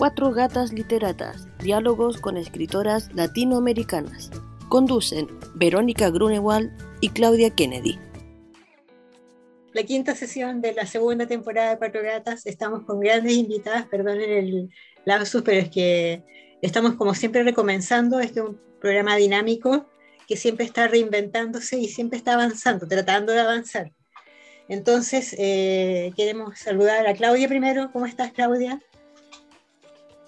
Cuatro Gatas Literatas, diálogos con escritoras latinoamericanas. Conducen Verónica Grunewald y Claudia Kennedy. La quinta sesión de la segunda temporada de Cuatro Gatas, estamos con grandes invitadas, perdonen el lapsus, pero es que estamos como siempre recomenzando, este es un programa dinámico que siempre está reinventándose y siempre está avanzando, tratando de avanzar. Entonces, eh, queremos saludar a Claudia primero. ¿Cómo estás, Claudia?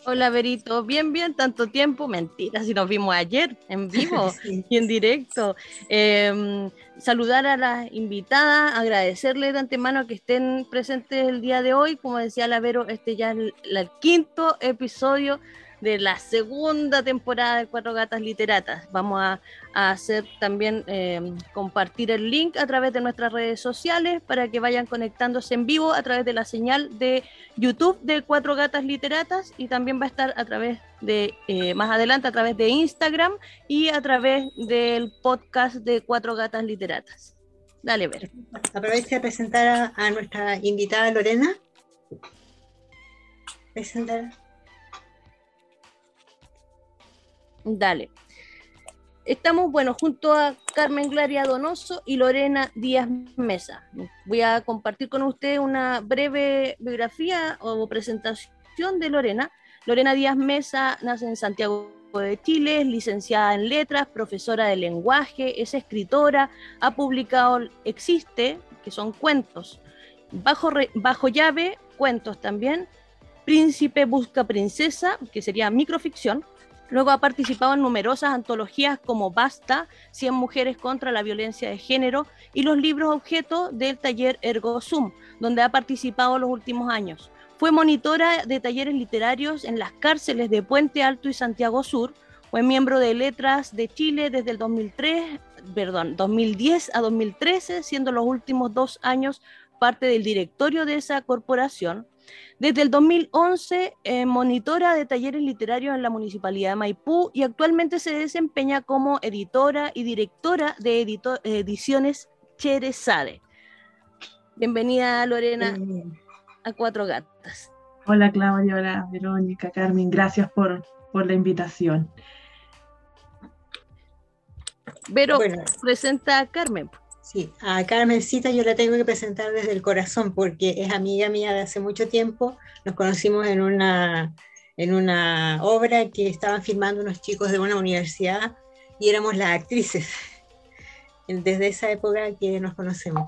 Hola, Berito. Bien, bien, tanto tiempo. Mentira, si nos vimos ayer en vivo y en directo. Em, saludar a las invitadas, agradecerles de antemano que estén presentes el día de hoy. Como decía la Vero, este ya es el quinto episodio de la segunda temporada de Cuatro Gatas Literatas. Vamos a, hacer también em, compartir el link a través de nuestras redes sociales para que vayan conectándose en vivo a través de la señal de YouTube de Cuatro Gatas Literatas y también va a estar a través de, eh, más adelante, a través de Instagram y a través del podcast de Cuatro Gatas Literatas. Dale, ver. Aproveche a presentar a, nuestra invitada Lorena. Presentar. Dale. Estamos, bueno, junto a Carmen Glaria Donoso y Lorena Díaz Mesa. Voy a compartir con ustedes una breve biografía o presentación de Lorena. Lorena Díaz Mesa nace en Santiago de Chile, es licenciada en letras, profesora de lenguaje, es escritora, ha publicado Existe, que son cuentos, Bajo, bajo llave, cuentos también, Príncipe busca princesa, que sería microficción, Luego ha participado en numerosas antologías como Basta, 100 mujeres contra la violencia de género y los libros objeto del taller Ergo Sum, donde ha participado los últimos años. Fue monitora de talleres literarios en las cárceles de Puente Alto y Santiago Sur. Fue miembro de Letras de Chile desde el 2003, perdón, 2010 a 2013, siendo los últimos dos años parte del directorio de esa corporación. Desde el 2011, eh, monitora de talleres literarios en la Municipalidad de Maipú y actualmente se desempeña como editora y directora de ediciones Cherezade. Bienvenida, Lorena, a Cuatro Gatas. Hola, Claudia, hola, Verónica, Carmen, gracias por, por la invitación. Pero presenta a Carmen. Sí, a Carmencita yo la tengo que presentar desde el corazón porque es amiga mía de hace mucho tiempo. Nos conocimos en una, en una obra que estaban filmando unos chicos de una universidad y éramos las actrices. Desde esa época que nos conocemos.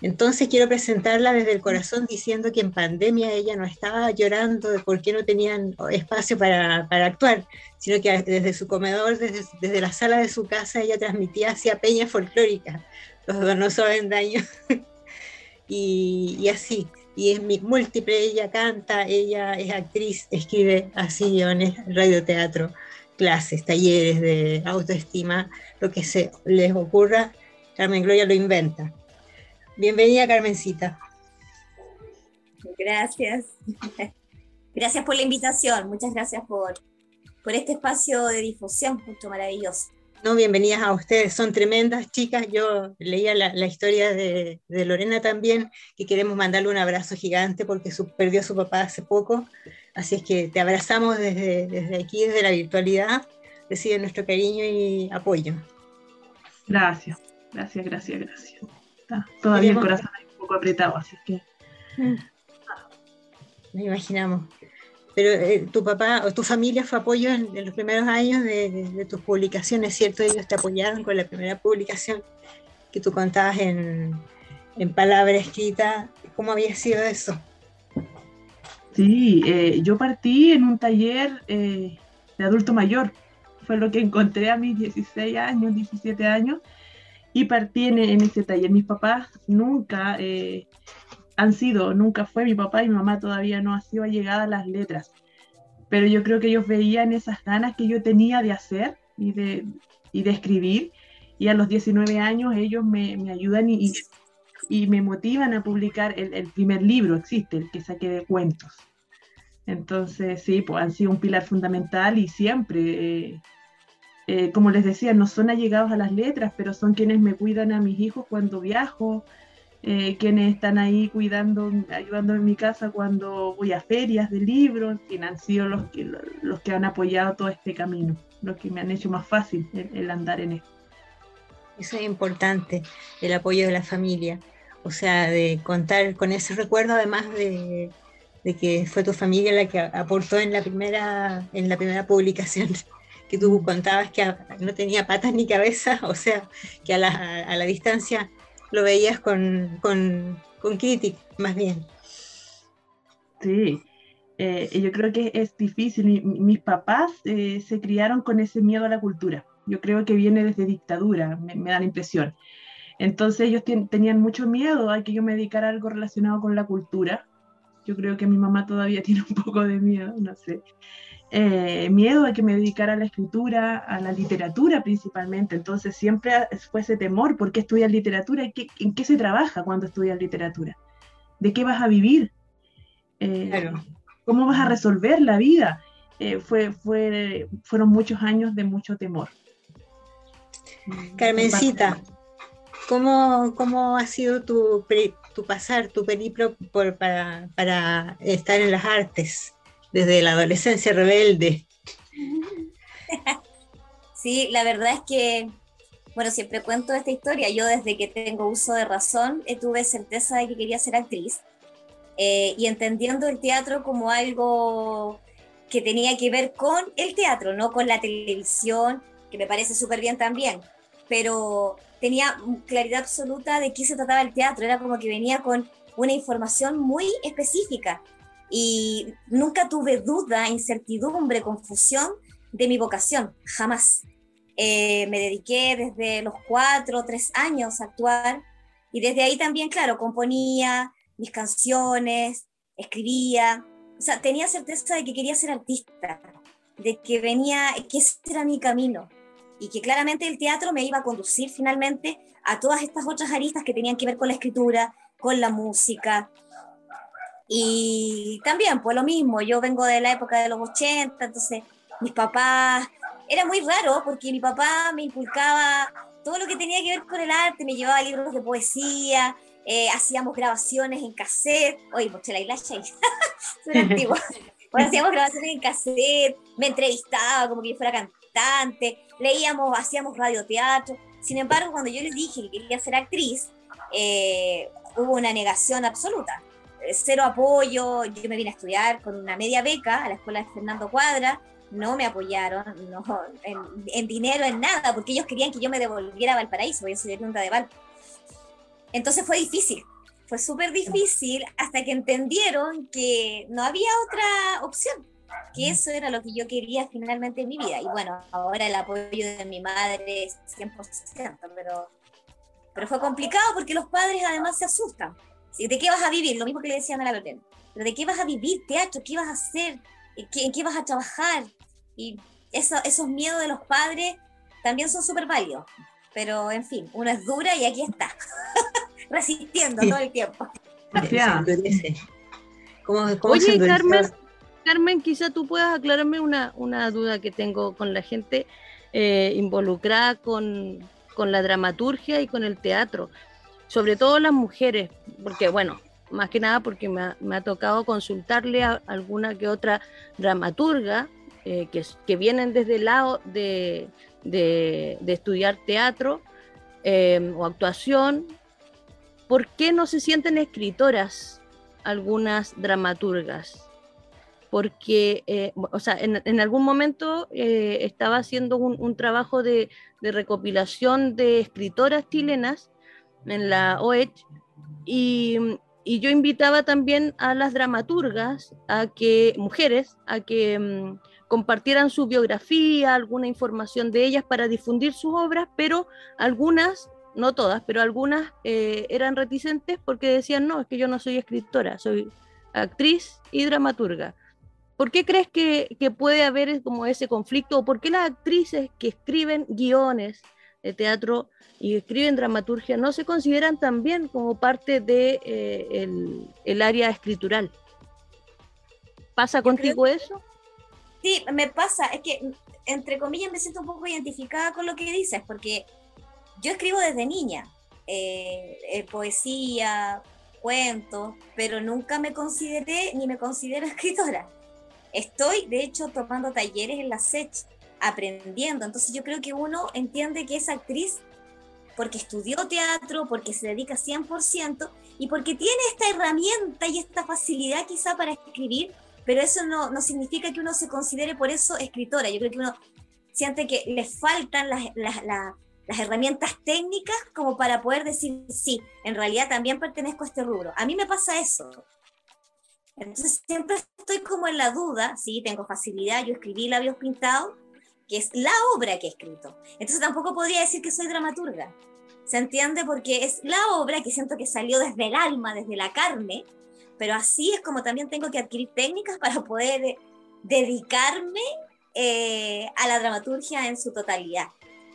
Entonces quiero presentarla desde el corazón diciendo que en pandemia ella no estaba llorando de por qué no tenían espacio para, para actuar, sino que desde su comedor, desde, desde, la sala de su casa, ella transmitía hacia peña folclórica los dos no saben daño. y, así, y es múltiple, ella canta, ella es actriz, escribe así guiones, radioteatro, clases, talleres de autoestima, lo que se les ocurra, Carmen Gloria lo inventa. Bienvenida, Carmencita. Gracias. Gracias por la invitación, muchas gracias por, por este espacio de difusión, mucho maravilloso. No, bienvenidas a ustedes, son tremendas chicas. Yo leía la, historia de, Lorena también, y queremos mandarle un abrazo gigante porque perdió a su papá hace poco. Así es que te abrazamos desde, desde aquí, desde la virtualidad. Recibe nuestro cariño y apoyo. Gracias, gracias, gracias, gracias. todavía el corazón un poco apretado, así que. Mm. Me imaginamos. Pero eh, tu papá o tu familia fue apoyo en, los primeros años de, tus publicaciones, ¿cierto? Ellos te apoyaron con la primera publicación que tú contabas en, en palabra. ¿Cómo había sido eso? Sí, eh, yo partí en un taller eh, de adulto mayor. Fue lo que encontré a mis 16 años, 17 años, y partí en ese taller. Mis papás nunca han sido, nunca fue mi papá y mi mamá todavía no ha sido llegada a las letras, pero yo creo que ellos veían esas ganas que yo tenía de hacer y de, y de escribir, y a los 19 años ellos me, me ayudan y, y, me motivan a publicar el, el, primer libro, existe, el que saqué de cuentos. Entonces, sí, pues han sido un pilar fundamental y siempre, eh, eh, como les decía, no son allegados a las letras, pero son quienes me cuidan a mis hijos cuando viajo, eh, quienes están ahí cuidando, ayudando en mi casa cuando voy a ferias de libros, en han sido los que, los que han apoyado todo este camino, los que me han hecho más fácil el, andar en esto. Eso es importante, el apoyo de la familia, o sea, de contar con ese recuerdo además de, de que fue tu familia la que aportó en la primera, en la primera publicación que tú contabas que no tenía patas ni cabeza, o sea, que a la, a la distancia lo veías con, con, con crítica, más bien. Sí, eh, yo creo que es difícil. mis papás eh, se criaron con ese miedo a la cultura. Yo creo que viene desde dictadura, me, da la impresión. Entonces ellos tenían mucho miedo a que yo me dedicara a algo relacionado con la cultura. Yo creo que mi mamá todavía tiene un poco de miedo, no sé. Eh, miedo a que me dedicara a la escritura, a la literatura principalmente. Entonces siempre fue ese temor, ¿por qué estudias literatura? ¿En qué, se trabaja cuando estudias literatura? ¿De qué vas a vivir? Eh, ¿Cómo vas a resolver la vida? Eh, fue, fue, fueron muchos años de mucho temor. Carmencita, ¿cómo, cómo ha sido tu, tu pasar, tu periplo por, para, para estar en las artes? Desde la adolescencia rebelde. Sí, la verdad es que, bueno, siempre cuento esta historia. Yo desde que tengo uso de razón eh, tuve certeza de que quería ser actriz eh, y entendiendo el teatro como algo que tenía que ver con el teatro, no con la televisión, que me parece súper bien también, pero tenía claridad absoluta de qué se trataba el teatro, era como que venía con una información muy específica y nunca tuve duda, incertidumbre, confusión de mi vocación, jamás. Eh, me dediqué desde los cuatro tres años a actuar y desde ahí también, claro, componía mis canciones, escribía, o sea, tenía certeza de que quería ser artista, de que venía, que ese era mi camino y que claramente el teatro me iba a conducir finalmente a todas estas otras aristas que tenían que ver con la escritura, con la música, y también, pues lo mismo, yo vengo de la época de los 80, entonces mis papás, era muy raro porque mi papá me inculcaba todo lo que tenía que ver con el arte, me llevaba libros de poesía, eh, hacíamos grabaciones en cassette, oye, pues la ahí, soy antigua, hacíamos grabaciones en cassette, me entrevistaba como que yo fuera cantante, leíamos, hacíamos radioteatro, sin embargo, cuando yo les dije que quería ser actriz, eh, hubo una negación absoluta cero apoyo, yo me vine a estudiar con una media beca a la escuela de Fernando Cuadra, no me apoyaron no, en, dinero, en nada, porque ellos querían que yo me devolviera a Valparaíso, yo soy Punta de Val. Entonces fue difícil, fue súper difícil hasta que entendieron que no había otra opción, que eso era lo que yo quería finalmente en mi vida. Y bueno, ahora el apoyo de mi madre es 100%, pero, pero fue complicado porque los padres además se asustan ¿De qué vas a vivir? Lo mismo que le decían a la Belén. ¿Pero de qué vas a vivir? Teatro, ¿qué vas a hacer? ¿En qué, vas a trabajar? Y esos miedos de los padres también son súper válidos. Pero, en fin, uno es dura y aquí está, resistiendo todo el tiempo. Oye, Carmen, Carmen, quizá tú puedas aclararme una, una duda que tengo con la gente eh, involucrada con, con la dramaturgia y con el teatro sobre todo las mujeres, porque bueno, más que nada porque me ha, tocado consultarle a alguna que otra dramaturga eh, que, que, vienen desde el lado de, estudiar teatro eh, o actuación, ¿por qué no se sienten escritoras algunas dramaturgas? Porque, eh, o sea, en, algún momento estaba haciendo un, trabajo de, de recopilación de escritoras chilenas en la OED y, yo invitaba también a las dramaturgas, a que, mujeres, a que mm, compartieran su biografía, alguna información de ellas para difundir sus obras, pero algunas, no todas, pero algunas eh, eran reticentes porque decían, no, es que yo no soy escritora, soy actriz y dramaturga. ¿Por qué crees que, que puede haber como ese conflicto? ¿O por qué las actrices que escriben guiones de teatro y escriben dramaturgia no se consideran también como parte de eh, el, área escritural. ¿Pasa contigo eso? Sí, me pasa, es que entre comillas me siento un poco identificada con lo que dices, porque yo escribo desde niña, eh, eh, poesía, cuentos, pero nunca me consideré ni me considero escritora. Estoy, de hecho, tomando talleres en la SECH, aprendiendo. Entonces yo creo que uno entiende que es actriz porque estudió teatro, porque se dedica 100% y porque tiene esta herramienta y esta facilidad quizá para escribir, pero eso no, no significa que uno se considere por eso escritora. Yo creo que uno siente que le faltan las, las, las herramientas técnicas como para poder decir, sí, en realidad también pertenezco a este rubro. A mí me pasa eso. Entonces siempre estoy como en la duda, sí, tengo facilidad, yo escribí labios pintados, que es la obra que he escrito. Entonces tampoco podría decir que soy dramaturga. ¿Se entiende? Porque es la obra que siento que salió desde el alma, desde la carne, pero así es como también tengo que adquirir técnicas para poder dedicarme eh, a la dramaturgia en su totalidad.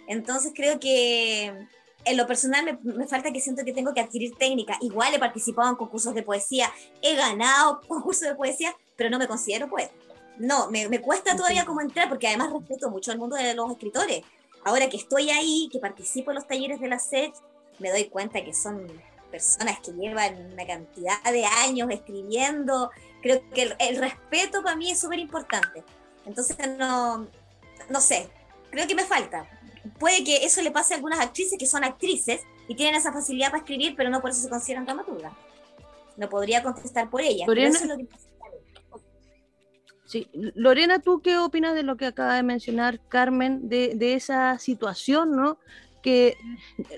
Entonces creo que en lo personal me, falta que siento que tengo que adquirir técnica. Igual he participado en concursos de poesía, he ganado concursos de poesía, pero no me considero poeta. No, me, me cuesta todavía como entrar porque además respeto mucho el mundo de los escritores. Ahora que estoy ahí, que participo en los talleres de la SED, me doy cuenta que son personas que llevan una cantidad de años escribiendo. Creo que el, el respeto para mí es súper importante. Entonces, no, no sé, creo que me falta puede que eso le pase a algunas actrices que son actrices y tienen esa facilidad para escribir, pero no por eso se consideran dramaturgas. No podría contestar por ellas. Lorena, sí. Lorena, ¿tú qué opinas de lo que acaba de mencionar Carmen, de, esa situación, ¿no? Que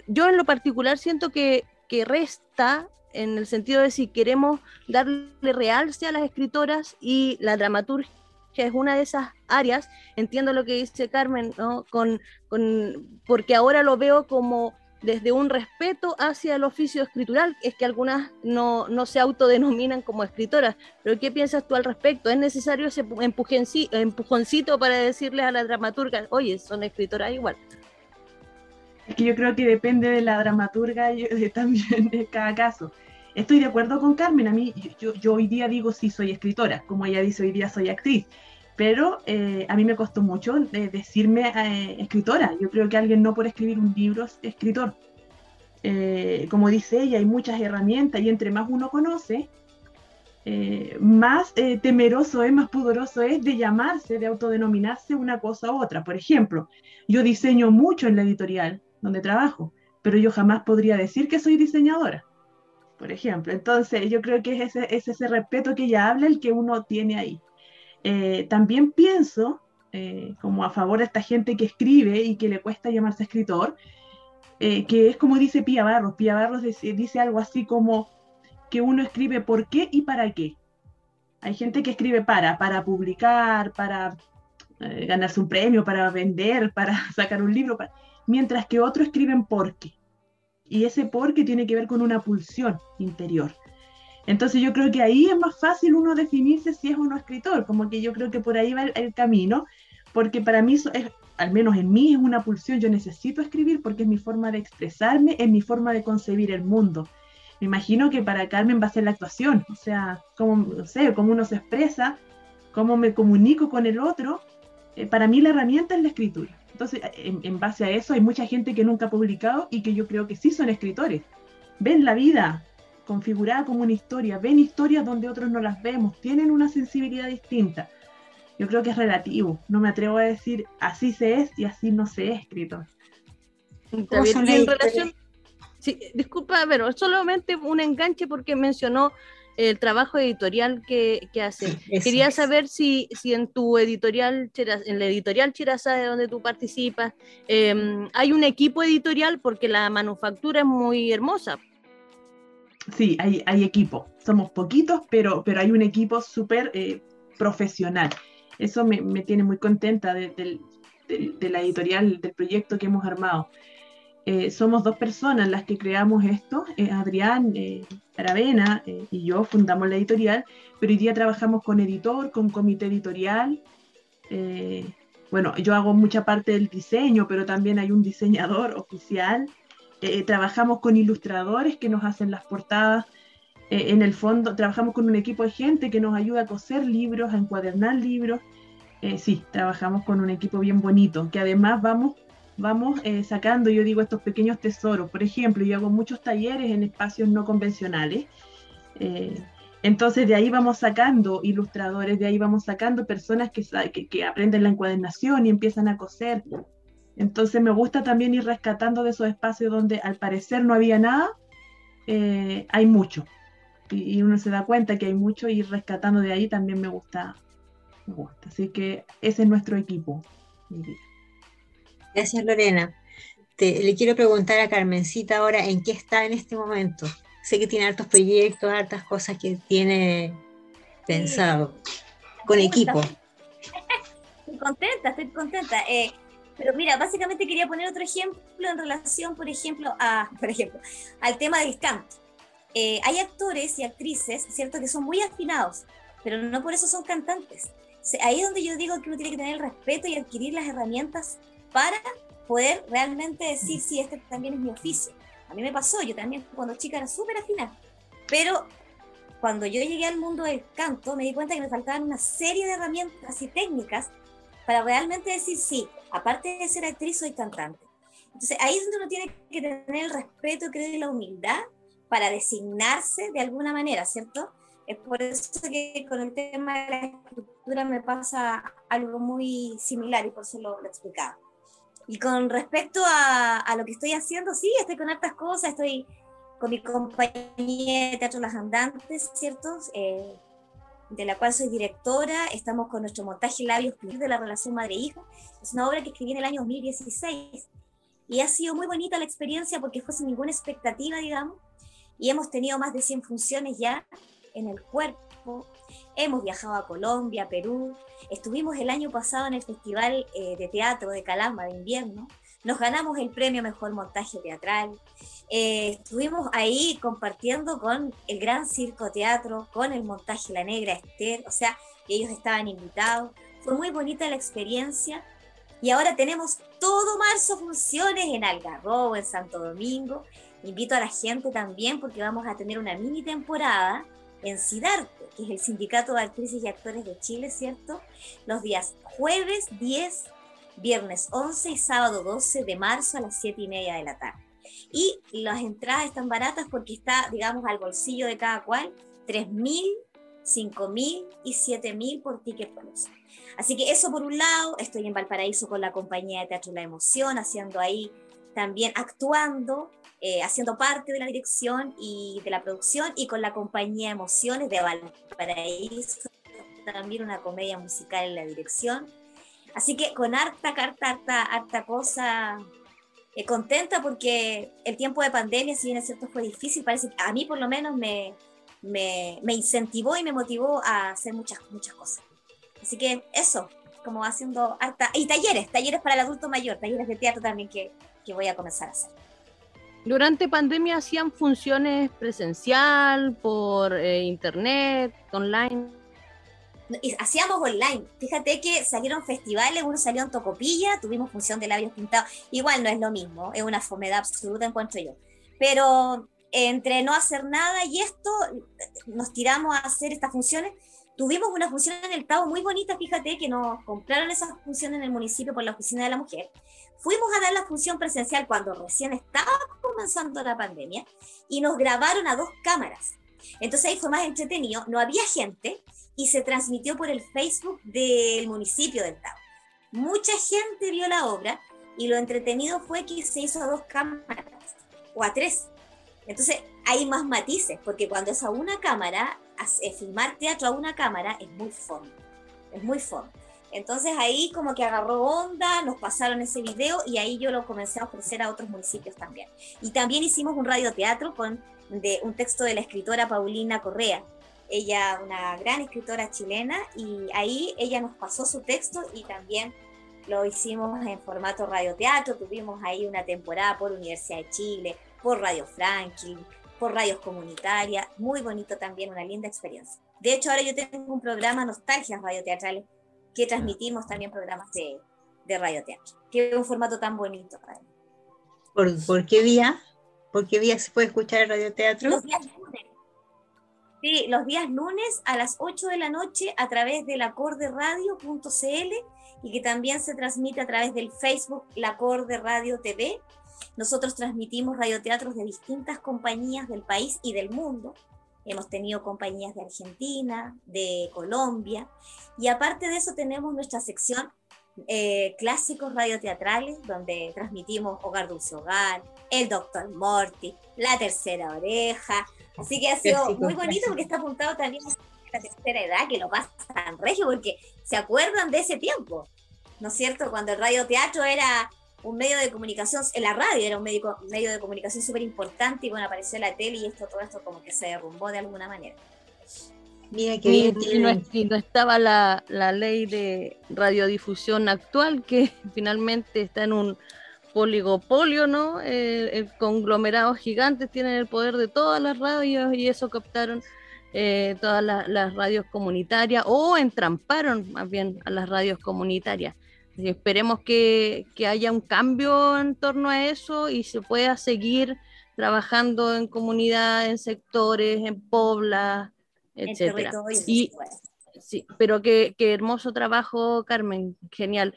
yo en lo particular siento que, resta en el sentido de si queremos darle realce a las escritoras y la dramaturgia es una de esas áreas, entiendo lo que dice Carmen, ¿no? con, con, porque ahora lo veo como desde un respeto hacia el oficio escritural, es que algunas no, no se autodenominan como escritoras, pero ¿qué piensas tú al respecto? ¿Es necesario ese empujoncito para decirles a la dramaturga, oye, son escritoras igual? Es que yo creo que depende de la dramaturga y también de cada caso. Estoy de acuerdo con Carmen, a mí, yo, yo hoy día digo sí soy escritora, como ella dice hoy día soy actriz, pero eh, a mí me costó mucho decirme eh, escritora. Yo creo que alguien no por escribir un libro es escritor. Eh, como dice ella, hay muchas herramientas y entre más uno conoce, más temeroso es, más pudoroso es de llamarse, de autodenominarse una cosa u otra. Por ejemplo, yo diseño mucho en la editorial donde trabajo, pero yo jamás podría decir que soy diseñadora, por ejemplo. Entonces, yo creo que es ese, es ese respeto que ella habla el que uno tiene ahí. Eh, también pienso, eh, como a favor de esta gente que escribe y que le cuesta llamarse escritor, eh, que es como dice Pía Barros. Pía Barros dice, algo así como que uno escribe por qué y para qué. Hay gente que escribe para, para publicar, para ganarse un premio, para vender, para sacar un libro, mientras que otros escriben por qué. Y ese por qué tiene que ver con una pulsión interior. Entonces yo creo que ahí es más fácil uno definirse si es o no escritor, como que yo creo que por ahí va el, camino, porque para mí, es, al menos en mí, es una pulsión, yo necesito escribir porque es mi forma de expresarme, es mi forma de concebir el mundo. Me imagino que para Carmen va a ser la actuación, o sea, cómo, no sé, cómo uno se expresa, cómo me comunico con el otro, eh, para mí la herramienta es la escritura. Entonces, en, en base a eso, hay mucha gente que nunca ha publicado y que yo creo que sí son escritores. Ven la vida, configurada como una historia, ven historias donde otros no las vemos, tienen una sensibilidad distinta. Yo creo que es relativo, no me atrevo a decir así se es y así no se es escritor. en relación, sí, disculpa, pero solamente un enganche porque mencionó el trabajo editorial que, que hace. Quería saber si, si en tu editorial, en la editorial Chiraza de donde tú participas, em, hay un equipo editorial porque la manufactura es muy hermosa. Sí, hay, equipo. Somos poquitos, pero, pero hay un equipo súper eh, profesional. Eso me, me, tiene muy contenta de, la editorial, del proyecto que hemos armado. Eh, somos dos personas las que creamos esto, eh, Adrián Aravena y yo fundamos la editorial, pero hoy día trabajamos con editor, con comité editorial. bueno, yo hago mucha parte del diseño, pero también hay un diseñador oficial eh, trabajamos con ilustradores que nos hacen las portadas. Eh, en el fondo, trabajamos con un equipo de gente que nos ayuda a coser libros, a encuadernar libros. Eh, sí, trabajamos con un equipo bien bonito, que además vamos vamos sacando, yo digo, estos pequeños tesoros. Por ejemplo, yo hago muchos talleres en espacios no convencionales. Entonces de ahí vamos sacando ilustradores, de ahí vamos sacando personas que, que, aprenden la encuadernación y empiezan a coser. Entonces me gusta también ir rescatando de esos espacios donde al parecer no había nada, eh, hay mucho. Y, uno se da cuenta que hay mucho y ir rescatando de ahí también me gusta. Me gusta. Así que ese es nuestro equipo. Gracias Lorena. le quiero preguntar a Carmencita ahora en qué está en este momento sé que tiene hartos proyectos, hartas cosas que tiene pensado con equipo. Estoy contenta, estoy contenta. Eh, pero mira, básicamente quería poner otro ejemplo en relación, por ejemplo, a, por ejemplo, al tema del canto. Eh, hay actores y actrices, ¿cierto?, que son muy afinados, pero no por eso son cantantes. Ahí es donde yo digo que uno tiene que tener el respeto y adquirir las herramientas para poder realmente decir, si este también es mi oficio. A mí me pasó, yo también cuando chica era súper afinada, pero cuando yo llegué al mundo del canto me di cuenta que me faltaban una serie de herramientas y técnicas para realmente decir, sí, aparte de ser actriz, soy cantante. Entonces ahí es donde uno tiene que tener el respeto, creo, y la humildad para designarse de alguna manera, ¿cierto? Es por eso que con el tema de la escritura me pasa algo muy similar y por eso lo, lo explicaba. Y con respecto a, a, lo que estoy haciendo, sí, estoy con hartas cosas, estoy con mi compañía de Teatro Las Andantes, ¿cierto? Eh, de la cual soy directora, estamos con nuestro montaje Labios de la relación madre-hijo, es una obra que escribí en el año 2016 y ha sido muy bonita la experiencia porque fue sin ninguna expectativa, digamos, y hemos tenido más de 100 funciones ya en el cuerpo, Hemos viajado a Colombia, Perú, estuvimos el año pasado en el Festival eh, de Teatro de Calama de invierno, nos ganamos el premio Mejor Montaje Teatral, eh, estuvimos ahí compartiendo con el Gran Circo Teatro, con el montaje La Negra Esther, o sea, ellos estaban invitados, fue muy bonita la experiencia y ahora tenemos todo marzo funciones en Algarrobo, en Santo Domingo. Invito a la gente también porque vamos a tener una mini temporada en SIDARTE, que es el Sindicato de Actrices y Actores de Chile, ¿cierto? Los días jueves 10, viernes 11 y sábado 12 de marzo a las 7 y media de la tarde. Y las entradas están baratas porque está, digamos, al bolsillo de cada cual, 3.000, 5.000 y 7.000 por ticket plus. Así que eso por un lado, estoy en Valparaíso con la compañía de Teatro La Emoción, haciendo ahí también actuando eh, haciendo parte de la dirección y de la producción y con la compañía Emociones de Valparaíso, también una comedia musical en la dirección. Así que con harta, harta, harta, harta cosa eh, contenta porque el tiempo de pandemia, si bien es cierto, fue difícil, parece a mí por lo menos me, me, me, incentivó y me motivó a hacer muchas, muchas cosas. Así que eso, como haciendo harta, y talleres, talleres para el adulto mayor, talleres de teatro también que, que voy a comenzar a hacer durante pandemia hacían funciones presencial, por eh, internet, online. Hacíamos online. Fíjate que salieron festivales, uno salió en Tocopilla, tuvimos función de labios pintados. Igual no es lo mismo, es una fomedad absoluta, encuentro yo. Pero entre no hacer nada y esto, nos tiramos a hacer estas funciones. Tuvimos una función en el Tavo muy bonita, fíjate que nos compraron esas funciones en el municipio por la Oficina de la Mujer fuimos a dar la función presencial cuando recién estaba comenzando la pandemia y nos grabaron a dos cámaras. Entonces ahí fue más entretenido, no había gente y se transmitió por el Facebook del municipio del Tao. Mucha gente vio la obra y lo entretenido fue que se hizo a dos cámaras o a tres. Entonces hay más matices, porque cuando es a una cámara, filmar teatro a una cámara es muy fondo, es muy fondo. Entonces ahí como que agarró onda, nos pasaron ese video y ahí yo lo comencé a ofrecer a otros municipios también. Y también hicimos un radioteatro con de un texto de la escritora Paulina Correa. Ella, una gran escritora chilena, y ahí ella nos pasó su texto y también lo hicimos en formato radioteatro. Tuvimos ahí una temporada por Universidad de Chile, por Radio Franklin, por radios comunitarias. Muy bonito también, una linda experiencia. De hecho, ahora yo tengo un programa Nostalgias Radioteatrales que transmitimos también programas de, de radioteatro, que es un formato tan bonito. ¿Por, ¿Por, qué día? ¿Por qué día se puede escuchar el radioteatro? Los días. Sí, los días lunes a las 8 de la noche a través del acorderadio.cl y que también se transmite a través del Facebook La de Radio TV. Nosotros transmitimos radioteatros de distintas compañías del país y del mundo. Hemos tenido compañías de Argentina, de Colombia, y aparte de eso tenemos nuestra sección eh, clásicos radioteatrales, donde transmitimos Hogar Dulce Hogar, El Doctor Morty, La Tercera Oreja. Así que ha sido muy bonito porque está apuntado también a la tercera edad, que lo pasan regio, porque se acuerdan de ese tiempo. ¿no es cierto? Cuando el radioteatro era un medio de comunicación, en la radio era un medio, medio de comunicación súper importante y bueno, apareció la tele y esto, todo esto como que se derrumbó de alguna manera. Mira que bien. Y, no, estaba la, ley de radiodifusión actual que finalmente está en un oligopolio, ¿no? el conglomerado gigantes tienen el poder de todas las radios y eso captaron eh, todas las radios comunitarias o entramparon más bien a las radios comunitarias esperemos que, haya un cambio en torno a eso y se pueda seguir trabajando en comunidades, en sectores, en poblas, etcétera. Y, sí, pero qué, hermoso trabajo, Carmen, genial.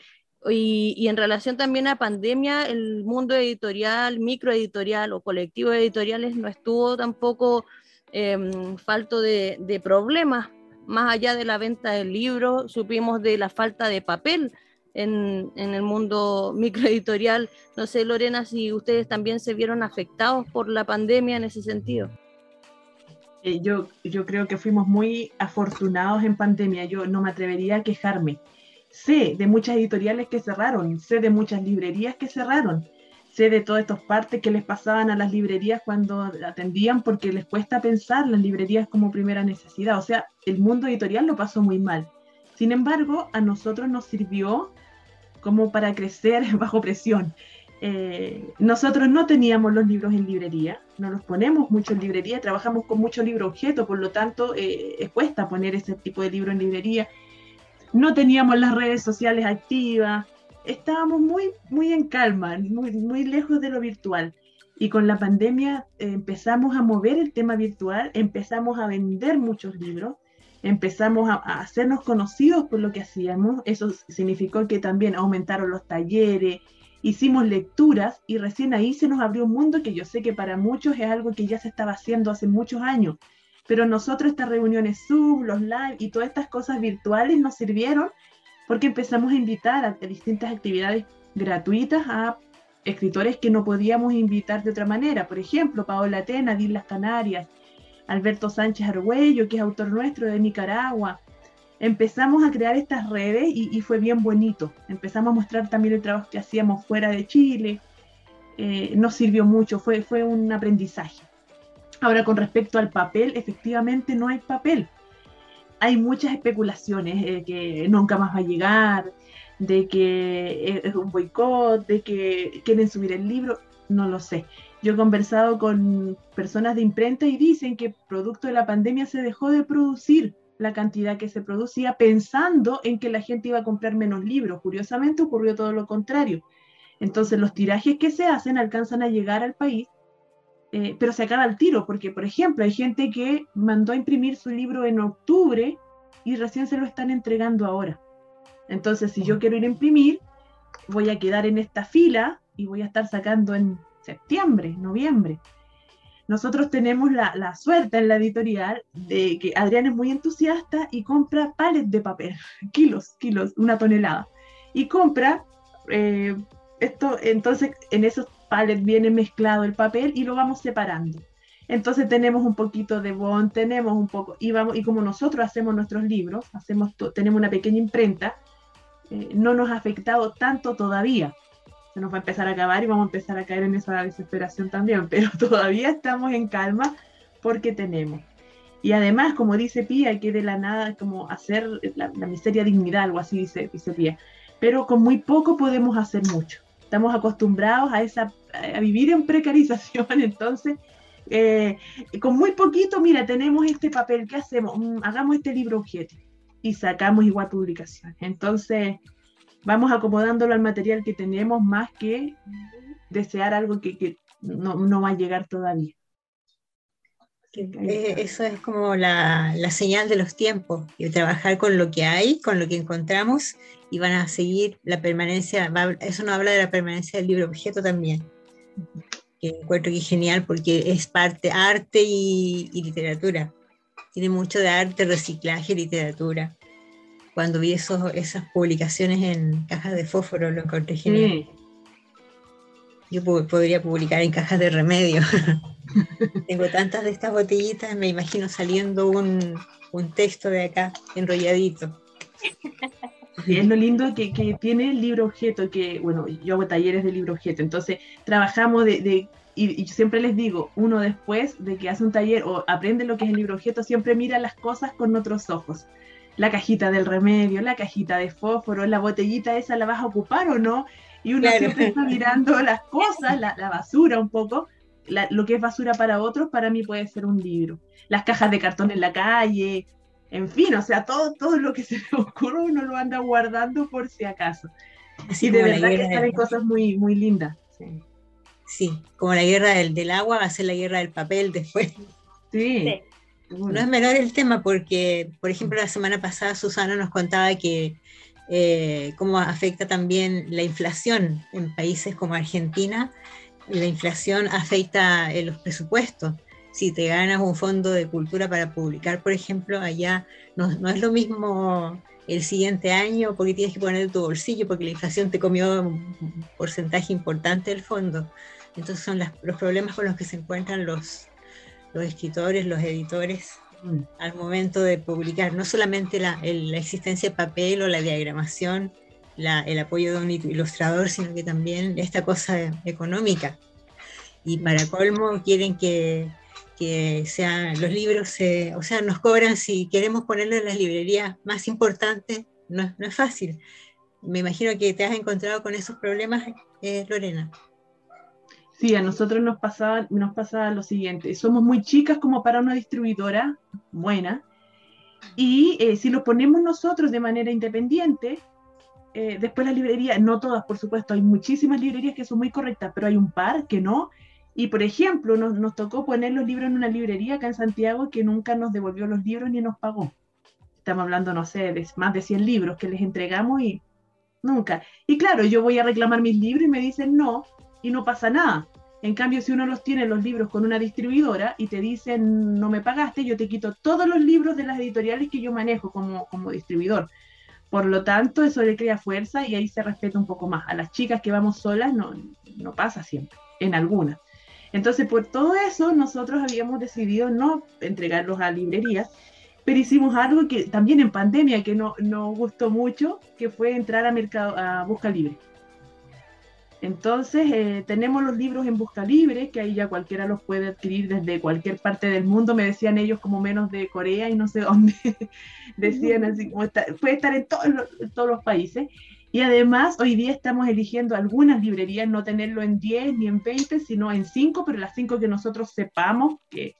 Y, y, en relación también a pandemia, el mundo editorial, microeditorial o colectivos editoriales no estuvo tampoco em, falto de, de problemas. Más allá de la venta del libro, supimos de la falta de papel en, el mundo microeditorial. No sé, Lorena, si ustedes también se vieron afectados por la pandemia en ese sentido. Eh, yo, yo creo que fuimos muy afortunados en pandemia. Yo no me atrevería a quejarme. Sé de muchas editoriales que cerraron, sé de muchas librerías que cerraron, sé de todas estas partes que les pasaban a las librerías cuando atendían porque les cuesta pensar las librerías como primera necesidad. O sea, el mundo editorial lo pasó muy mal. Sin embargo, a nosotros nos sirvió como para crecer bajo presión. Eh, nosotros no teníamos los libros en librería, no los ponemos mucho en librería, trabajamos con mucho libro objeto, por lo tanto eh, cuesta poner ese tipo de libro en librería. No teníamos las redes sociales activas, estábamos muy, muy en calma, muy, muy lejos de lo virtual. Y con la pandemia eh, empezamos a mover el tema virtual, empezamos a vender muchos libros empezamos a, hacernos conocidos por lo que hacíamos. Eso significó que también aumentaron los talleres, hicimos lecturas y recién ahí se nos abrió un mundo que yo sé que para muchos es algo que ya se estaba haciendo hace muchos años. Pero nosotros estas reuniones Zoom, los live y todas estas cosas virtuales nos sirvieron porque empezamos a invitar a, distintas actividades gratuitas a escritores que no podíamos invitar de otra manera. Por ejemplo, Paola Tena, de Islas Canarias, Alberto Sánchez Argüello, que es autor nuestro de Nicaragua. Empezamos a crear estas redes y, fue bien bonito. Empezamos a mostrar también el trabajo que hacíamos fuera de Chile. Eh, nos sirvió mucho, fue, fue un aprendizaje. Ahora, con respecto al papel, efectivamente no hay papel. Hay muchas especulaciones de que nunca más va a llegar, de que es un boicot, de que quieren subir el libro, no lo sé. Yo he conversado con personas de imprenta y dicen que producto de la pandemia se dejó de producir la cantidad que se producía pensando en que la gente iba a comprar menos libros. Curiosamente ocurrió todo lo contrario. Entonces los tirajes que se hacen alcanzan a llegar al país, eh, pero se acaba el tiro, porque por ejemplo hay gente que mandó a imprimir su libro en octubre y recién se lo están entregando ahora. Entonces si yo quiero ir a imprimir, voy a quedar en esta fila y voy a estar sacando en septiembre, noviembre. Nosotros tenemos la, suerte en la editorial de que Adrián es muy entusiasta y compra palets de papel, kilos, kilos, una tonelada. Y compra eh, esto, entonces en esos palets viene mezclado el papel y lo vamos separando. Entonces tenemos un poquito de bond, tenemos un poco, y, vamos, y como nosotros hacemos nuestros libros, hacemos tenemos una pequeña imprenta, eh, no nos ha afectado tanto todavía nos va a empezar a acabar y vamos a empezar a caer en esa desesperación también, pero todavía estamos en calma porque tenemos. Y además, como dice Pía, que de la nada como hacer la, miseria dignidad, algo así dice, dice Pía, pero con muy poco podemos hacer mucho. Estamos acostumbrados a, esa, a vivir en precarización, entonces eh, con muy poquito, mira, tenemos este papel, ¿qué hacemos? Mm, hagamos este libro objeto y sacamos igual publicación. Entonces, vamos acomodándolo al material que tenemos más que desear algo que, no, va a llegar todavía. Eh, eso es como la, señal de los tiempos, y trabajar con lo que hay, con lo que encontramos y van a seguir la permanencia, eso nos habla de la permanencia del libro objeto también, que encuentro que es genial porque es parte arte y, literatura. Tiene mucho de arte, reciclaje, literatura. Cuando vi esos, esas publicaciones en cajas de fósforo lo encontré genial. Yo podría publicar en cajas de remedio. Tengo tantas de estas botellitas, me imagino saliendo un, un texto de acá enrolladito. Y es lo lindo que, que, tiene el libro objeto, que, bueno, yo hago talleres de libro objeto, entonces trabajamos de, de y, y, siempre les digo, uno después de que hace un taller o aprende lo que es el libro objeto, siempre mira las cosas con otros ojos. La cajita del remedio, la cajita de fósforo, la botellita esa, ¿la vas a ocupar o no? Y uno siempre está mirando las cosas, la, la basura un poco, la, lo que es basura para otros, para mí puede ser un libro. Las cajas de cartón en la calle, en fin, o sea, todo, todo lo que se le ocurre uno lo anda guardando por si acaso. Así de verdad que salen cosas muy, muy lindas. Sí. sí. como la guerra del, del, agua va a ser la guerra del papel después. Sí. sí. No es menor el tema porque, por ejemplo, la semana pasada Susana nos contaba que eh, cómo afecta también la inflación en países como Argentina. La inflación afecta en los presupuestos si te ganas un fondo de cultura para publicar, por ejemplo, allá no, es lo mismo el siguiente año porque tienes que poner tu bolsillo porque la inflación te comió un porcentaje importante del fondo. Entonces son los problemas con los que se encuentran los, los escritores, los editores mm. al momento de publicar, no solamente la, el, la, existencia de papel o la diagramación, la, el apoyo de un ilustrador, sino que también esta cosa económica. Y para colmo quieren que que sean los libros, o sea, nos cobran si queremos ponerlo en las librerías más importantes, no, no, es fácil. Me imagino que te has encontrado con esos problemas, eh, Lorena. Sí, a nosotros nos pasaba, nos pasaba lo siguiente, somos muy chicas como para una distribuidora buena, y eh, si lo ponemos nosotros de manera independiente, eh, después la librería, no todas por supuesto, hay muchísimas librerías que son muy correctas, pero hay un par que no, y por ejemplo, nos, nos, tocó poner los libros en una librería acá en Santiago que nunca nos devolvió los libros ni nos pagó. Estamos hablando, no sé, de más de 100 libros que les entregamos y nunca. Y claro, yo voy a reclamar mis libros y me dicen no, y no pasa nada. En cambio, si uno los tiene los libros con una distribuidora y te dicen no me pagaste, yo te quito todos los libros de las editoriales que yo manejo como, como distribuidor. Por lo tanto, eso le crea fuerza y ahí se respeta un poco más. A las chicas que vamos solas no, no pasa siempre, en algunas. Entonces, por todo eso, nosotros habíamos decidido no entregarlos a librerías, pero hicimos algo que también en pandemia que no, nos gustó mucho, que fue entrar a, mercado, a Busca Libre. Entonces, eh, tenemos los libros en Busca Libre, que ahí ya cualquiera los puede adquirir desde cualquier parte del mundo, me decían ellos como menos de Corea y no sé dónde, decían así, como está, puede estar en, todo, en todos los países. Y además, hoy día estamos eligiendo algunas librerías, no tenerlo en 10 ni en 20, sino en 5, pero las 5 que nosotros sepamos que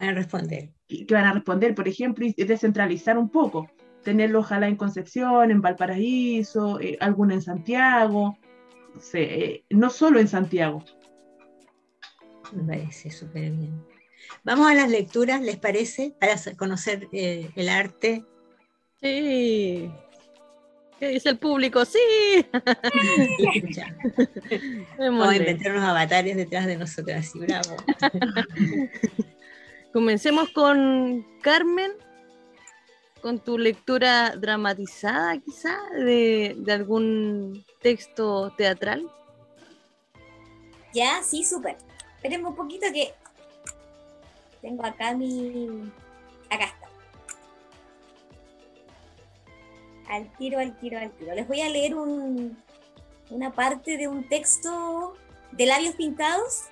van a responder. Que van a responder, por ejemplo, y descentralizar un poco. Tenerlo ojalá en Concepción, en Valparaíso, eh, alguna en Santiago, eh, no solo en Santiago. Me parece súper bien. Vamos a las lecturas, ¿les parece? Para conocer eh, el arte. Sí. ¿Qué dice el público? ¡Sí! Vamos a inventar unos avatares detrás de nosotras, y bravo. Comencemos con Carmen, con tu lectura dramatizada quizá de, de algún texto teatral. Ya, sí, súper. Espérenme un poquito que tengo acá mi... Acá está. al tiro, al tiro, al tiro. Les voy a leer un, una parte de un texto de labios pintados.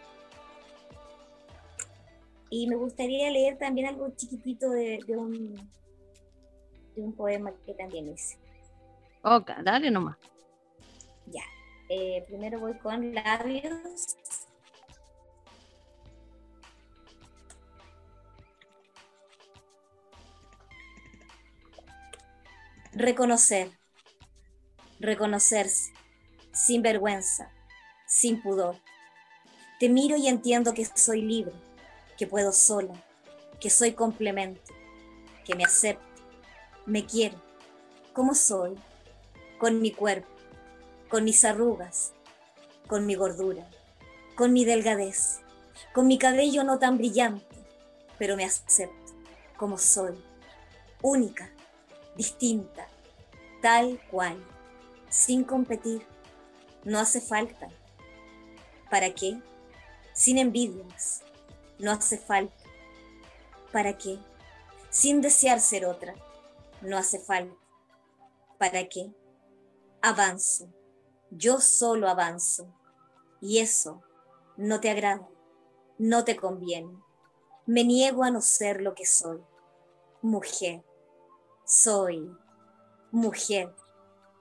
Y me gustaría leer también algo chiquitito de, de un, de un poema que también hice. Ok, dale nomás. Ya. Eh, primero voy con labios. Reconocer, reconocerse, sin vergüenza, sin pudor. Te miro y entiendo que soy libre, que puedo sola, que soy complemento, que me acepto, me quiero, como soy, con mi cuerpo, con mis arrugas, con mi gordura, con mi delgadez, con mi cabello no tan brillante, pero me acepto como soy, única, distinta, tal cual, sin competir. No hace falta. ¿Para qué? Sin envidias. No hace falta. ¿Para qué? Sin desear ser otra. No hace falta. ¿Para qué? Avanzo. Yo solo avanzo. Y eso no te agrada. No te conviene. Me niego a no ser lo que soy. Mujer. Soy mujer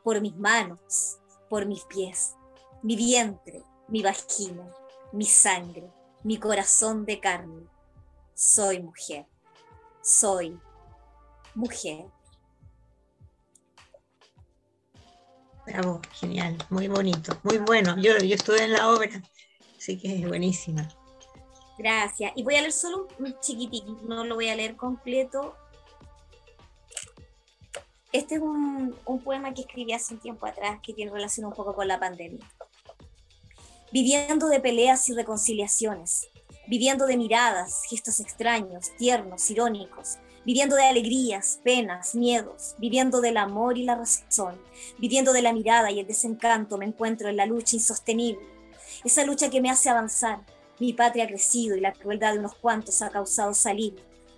por mis manos, por mis pies, mi vientre, mi vagina, mi sangre, mi corazón de carne. Soy mujer, soy mujer. Bravo, genial, muy bonito, muy bueno. Yo, yo estuve en la obra, así que es buenísima. Gracias. Y voy a leer solo un chiquitín, no lo voy a leer completo este es un, poema que escribí hace un tiempo atrás que tiene relación un poco con la pandemia. Viviendo de peleas y reconciliaciones, viviendo de miradas, gestos extraños, tiernos, irónicos, viviendo de alegrías, penas, miedos, viviendo del amor y la razón, viviendo de la mirada y el desencanto, me encuentro en la lucha insostenible, esa lucha que me hace avanzar. Mi patria ha crecido y la crueldad de unos cuantos ha causado salir,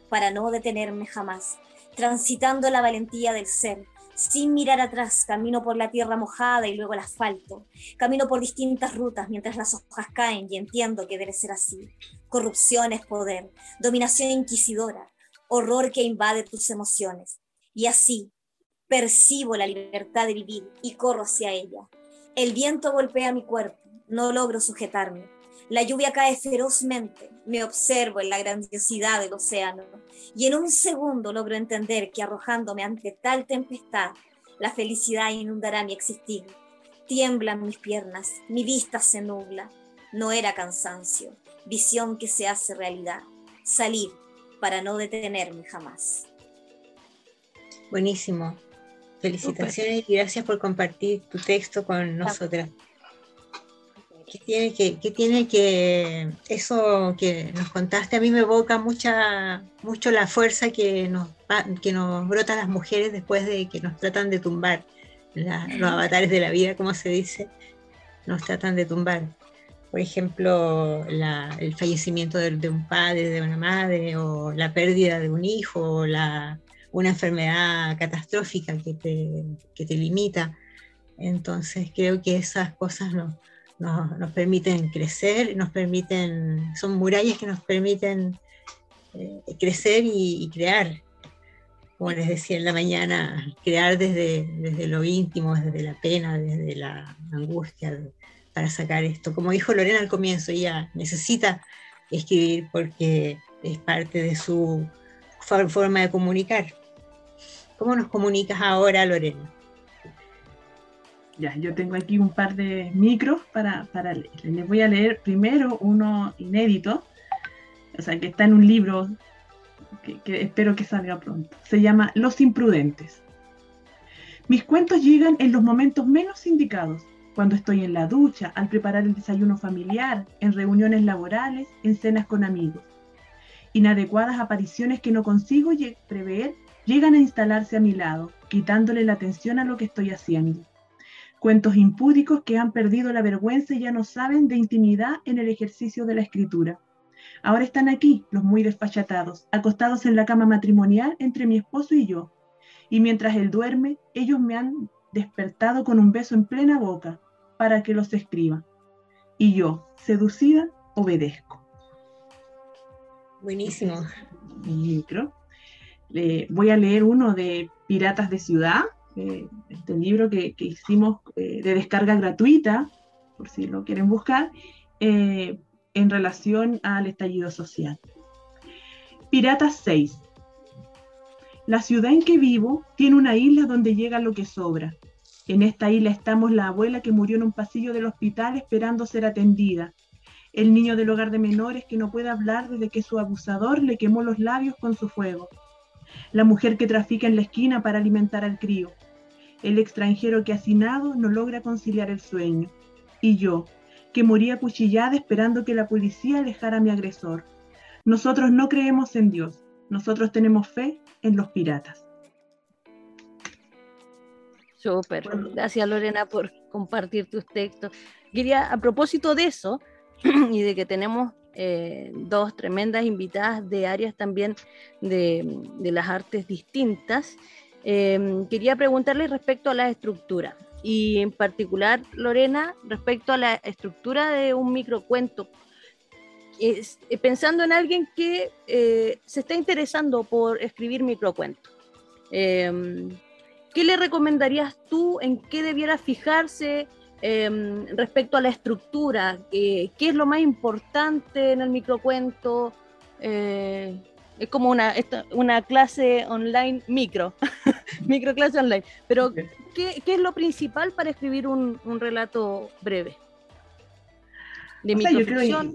para no detenerme jamás, transitando la valentía del ser. Sin mirar atrás, camino por la tierra mojada y luego el asfalto. Camino por distintas rutas mientras las hojas caen y entiendo que debe ser así. Corrupción es poder, dominación inquisidora, horror que invade tus emociones. Y así, percibo la libertad de vivir y corro hacia ella. El viento golpea mi cuerpo, no logro sujetarme. La lluvia cae ferozmente, me observo en la grandiosidad del océano y en un segundo logro entender que arrojándome ante tal tempestad, la felicidad inundará mi existir. Tiemblan mis piernas, mi vista se nubla. No era cansancio, visión que se hace realidad. Salir para no detenerme jamás. Buenísimo. Felicitaciones y gracias por compartir tu texto con nosotras. ¿Qué tiene que, tiene que, eso que nos contaste a mí me evoca mucha, mucho la fuerza que nos, que nos brota las mujeres después de que nos tratan de tumbar, los avatares de la vida, como se dice, nos tratan de tumbar. Por ejemplo, el fallecimiento de, un padre, de una madre, o la pérdida de un hijo, o una enfermedad catastrófica que te, que te limita. Entonces creo que esas cosas nos nos, permiten crecer, nos permiten, son murallas que nos permiten eh, crecer y, crear. Como les decía en la mañana, crear desde, desde lo íntimo, desde la pena, desde la angustia, para sacar esto. Como dijo Lorena al comienzo, ella necesita escribir porque es parte de su forma de comunicar. ¿Cómo nos comunicas ahora, Lorena? Ya, yo tengo aquí un par de micros para, para leer. Les voy a leer primero uno inédito, o sea, que está en un libro que, que espero que salga pronto. Se llama Los Imprudentes. Mis cuentos llegan en los momentos menos indicados, cuando estoy en la ducha, al preparar el desayuno familiar, en reuniones laborales, en cenas con amigos. Inadecuadas apariciones que no consigo prever llegan a instalarse a mi lado, quitándole la atención a lo que estoy haciendo cuentos impúdicos que han perdido la vergüenza y ya no saben de intimidad en el ejercicio de la escritura. Ahora están aquí, los muy desfachatados, acostados en la cama matrimonial entre mi esposo y yo. Y mientras él duerme, ellos me han despertado con un beso en plena boca para que los escriba. Y yo, seducida, obedezco. Buenísimo. Micro. voy a leer uno de Piratas de Ciudad, eh, este libro que, hicimos eh, de descarga gratuita, por si lo quieren buscar, eh, en relación al estallido social. Piratas 6. La ciudad en que vivo tiene una isla donde llega lo que sobra. En esta isla estamos la abuela que murió en un pasillo del hospital esperando ser atendida, el niño del hogar de menores que no puede hablar desde que su abusador le quemó los labios con su fuego, la mujer que trafica en la esquina para alimentar al crío, el extranjero que hacinado no logra conciliar el sueño, y yo, que moría cuchillada esperando que la policía alejara a mi agresor. Nosotros no creemos en Dios, nosotros tenemos fe en los piratas. Súper. Gracias Lorena por compartir tus textos. Quería, a propósito de eso, y de que tenemos eh, dos tremendas invitadas de áreas también de, las artes distintas, eh, quería preguntarles respecto a la estructura y en particular, Lorena, respecto a la estructura de un microcuento. Es, eh, pensando en alguien que se está interesando por escribir microcuentos. ¿Qué le recomendarías tú? ¿En qué debiera fijarse em, respecto a la estructura? ¿Qué es lo más importante en el microcuento? Eh, es como una, una clase online micro, micro clase online. Pero, ¿qué, es lo principal para escribir un, relato breve? De microficción.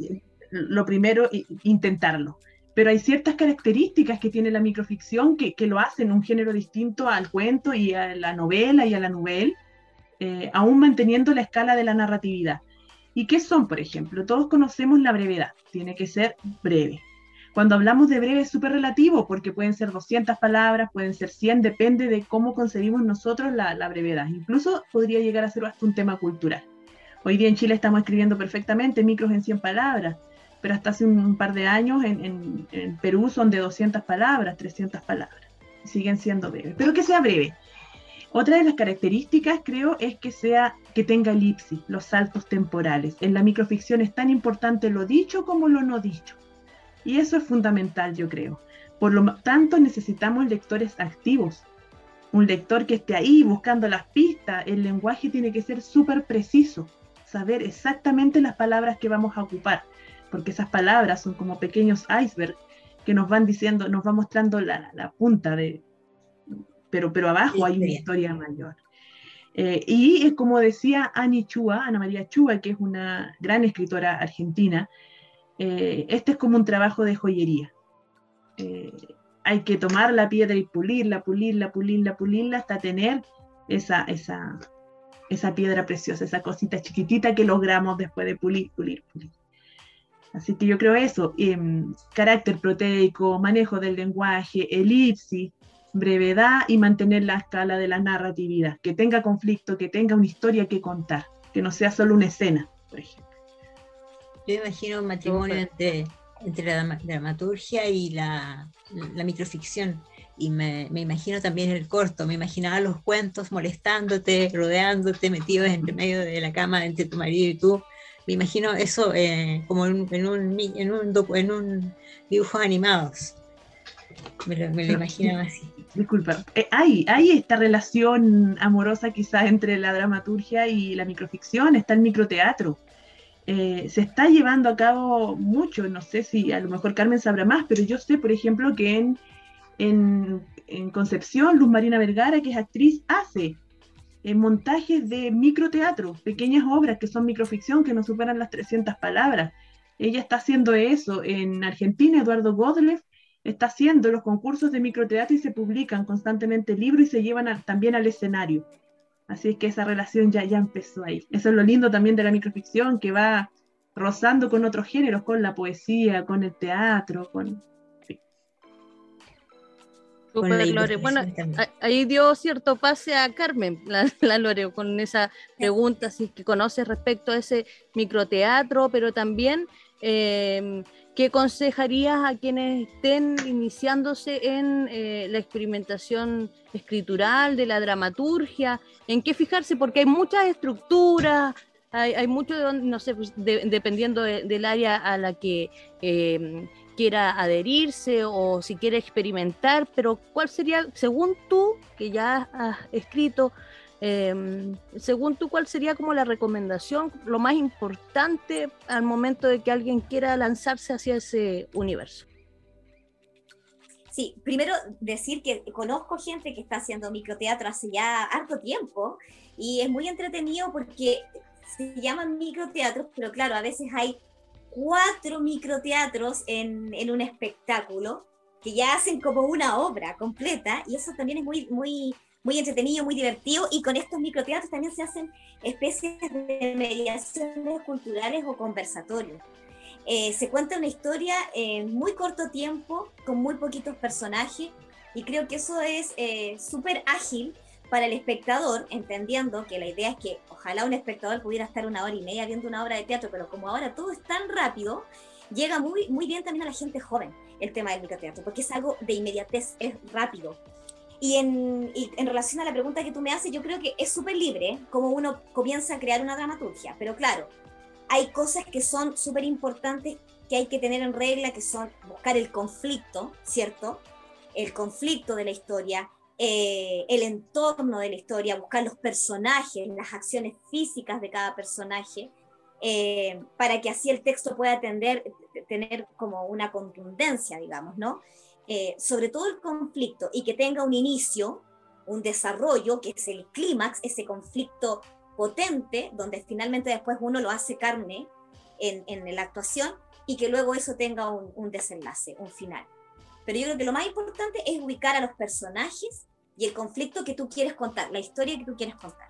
lo primero, intentarlo pero hay ciertas características que tiene la microficción que, lo hacen un género distinto al cuento y a la novela y a la novela, eh, aún manteniendo la escala de la narratividad. ¿Y qué son, por ejemplo? Todos conocemos la brevedad, tiene que ser breve. Cuando hablamos de breve es súper relativo porque pueden ser 200 palabras, pueden ser 100, depende de cómo concebimos nosotros la, la brevedad. Incluso podría llegar a ser hasta un tema cultural. Hoy día en Chile estamos escribiendo perfectamente micros en 100 palabras, pero hasta hace un, par de años en, Perú son de 200 palabras, 300 palabras. Siguen siendo breves, pero que sea breve. Otra de las características, creo, es que sea que tenga elipsis, los saltos temporales. En la microficción es tan importante lo dicho como lo no dicho. Y eso es fundamental, yo creo. Por lo tanto, necesitamos lectores activos. Un lector que esté ahí buscando las pistas. El lenguaje tiene que ser súper preciso, saber exactamente las palabras que vamos a ocupar porque esas palabras son como pequeños icebergs que nos van diciendo, nos va mostrando la, punta de, pero, pero abajo hay una historia mayor. Eh, y es como decía Ani Chua, Ana María Chua, que es una gran escritora argentina, eh, este es como un trabajo de joyería. Eh, hay que tomar la piedra y pulirla, pulirla, pulirla, pulirla hasta tener esa, esa, esa piedra preciosa, esa cosita chiquitita que logramos después de pulir, pulir, pulir. Así que yo creo eso, em, carácter proteico, manejo del lenguaje, elipsis, brevedad y mantener la escala de la narratividad, que tenga conflicto, que tenga una historia que contar, que no sea solo una escena, por ejemplo. Yo imagino un matrimonio entre, entre la dramaturgia y la, microficción. Y me, me, imagino también el corto, me imaginaba los cuentos molestándote, rodeándote, metidos entre medio de la cama entre tu marido y tú, me imagino eso eh, como en, un, dibujos animados. Me lo, me imagino así. Disculpa, eh, hay, esta relación amorosa quizás entre la dramaturgia y la microficción, está el microteatro. Eh, se está llevando a cabo mucho, no sé si a lo mejor Carmen sabrá más, pero yo sé, por ejemplo, que en, en Concepción, Luz Marina Vergara, que es actriz, hace montajes de microteatro, pequeñas obras que son microficción, que no superan las 300 palabras. Ella está haciendo eso en Argentina, Eduardo Godlev está haciendo los concursos de microteatro y se publican constantemente libros y se llevan también al escenario. Así es que esa relación ya, ya empezó ahí. Eso es lo lindo también de la microficción, que va rozando con otros géneros, con la poesía, con el teatro, con, Lore. Bueno, ahí dio cierto pase a Carmen, la, Lore, con esa pregunta, si que conoces respecto a ese microteatro, pero también em, ¿qué aconsejarías a quienes estén iniciándose en eh, la experimentación escritural, de la dramaturgia? ¿En qué fijarse? Porque hay muchas estructuras, hay, mucho, de, no sé, pues, dependiendo del área a la que em, quiera adherirse o si quiere experimentar, pero ¿cuál sería, según tú, que ya has escrito, em, según tú, cuál sería como la recomendación, lo más importante al momento de que alguien quiera lanzarse hacia ese universo? Sí, primero decir que conozco gente que está haciendo microteatro hace ya harto tiempo y es muy entretenido porque se llaman microteatros, pero claro, a veces hay cuatro microteatros en, en un espectáculo que ya hacen como una obra completa y eso también es muy, muy, muy entretenido, muy divertido, y con estos microteatros también se hacen especies de mediaciones culturales o conversatorios. Eh, se cuenta una historia en muy corto tiempo, con muy poquitos personajes, y creo que eso es eh, súper ágil para el espectador, entendiendo que la idea es que ojalá un espectador pudiera estar una hora y media viendo una obra de teatro, pero como ahora todo es tan rápido, llega muy, muy bien también a la gente joven el tema del microteatro, porque es algo de inmediatez, es rápido. Y en, en, relación a la pregunta que tú me haces, yo creo que es súper libre como uno comienza a crear una dramaturgia, pero claro, hay cosas que son súper importantes que hay que tener en regla, que son buscar el conflicto, ¿cierto? El conflicto de la historia, eh, el entorno de la historia, buscar los personajes, las acciones físicas de cada personaje, eh, para que así el texto pueda tener como una contundencia, digamos, ¿no? Eh, sobre todo el conflicto y que tenga un inicio, un desarrollo, que es el clímax, ese conflicto potente, donde finalmente después uno lo hace carne en, en la actuación y que luego eso tenga un, un, desenlace, un final. Pero yo creo que lo más importante es ubicar a los personajes y el conflicto que tú quieres contar, la historia que tú quieres contar.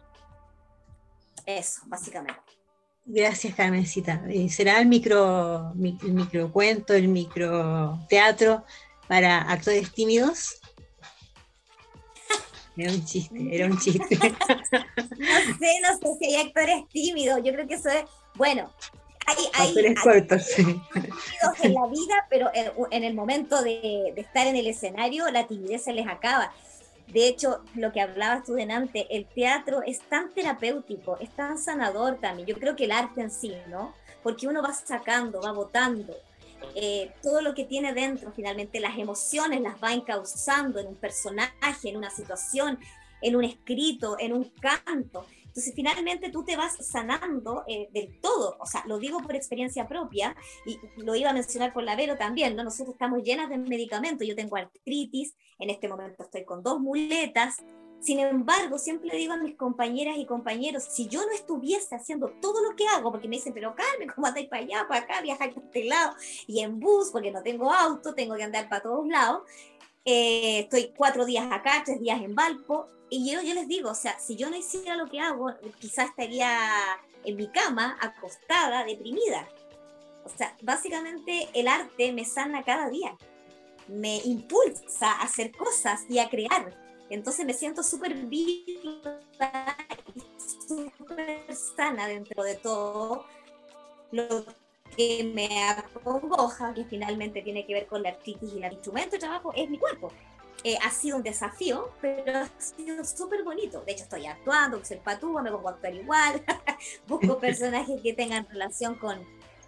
Eso, básicamente. Gracias, Carmencita. Eh, ¿Será el micro, el microcuento, el microteatro para actores tímidos? Era un chiste, era un chiste. no sé, no sé si hay actores tímidos. Yo creo que eso es, bueno, hay, hay, actores cortos, sí. tímidos en la vida, pero en, el momento de, de, estar en el escenario, la timidez se les acaba. De hecho, lo que hablabas tú delante, el teatro es tan terapéutico, es tan sanador también. Yo creo que el arte en sí, ¿no? Porque uno va sacando, va botando. Eh, todo lo que tiene dentro, finalmente las emociones las va encauzando en un personaje, en una situación, en un escrito, en un canto. Entonces, finalmente tú te vas sanando eh, del todo. O sea, lo digo por experiencia propia y lo iba a mencionar por la Vero también, ¿no? Nosotros estamos llenas de medicamentos. Yo tengo artritis, en este momento estoy con dos muletas. Sin embargo, siempre digo a mis compañeras y compañeros, si yo no estuviese haciendo todo lo que hago, porque me dicen, pero Carmen, ¿cómo andáis para allá, para acá, viajar para este lado? Y en bus, porque no tengo auto, tengo que andar para todos lados. Eh, estoy cuatro días acá, tres días en Valpo, y yo, yo les digo, o sea, si yo no hiciera lo que hago, quizás estaría en mi cama, acostada, deprimida. O sea, básicamente el arte me sana cada día, me impulsa a hacer cosas y a crear. Entonces me siento súper viva y súper sana dentro de todo. Lo que me acongoja, que finalmente tiene que ver con la artritis y el instrumento de trabajo, es mi cuerpo. Eh, ha sido un desafío, pero ha sido súper bonito. De hecho, estoy actuando, soy patúa, me pongo a actuar igual, busco personajes que tengan relación con,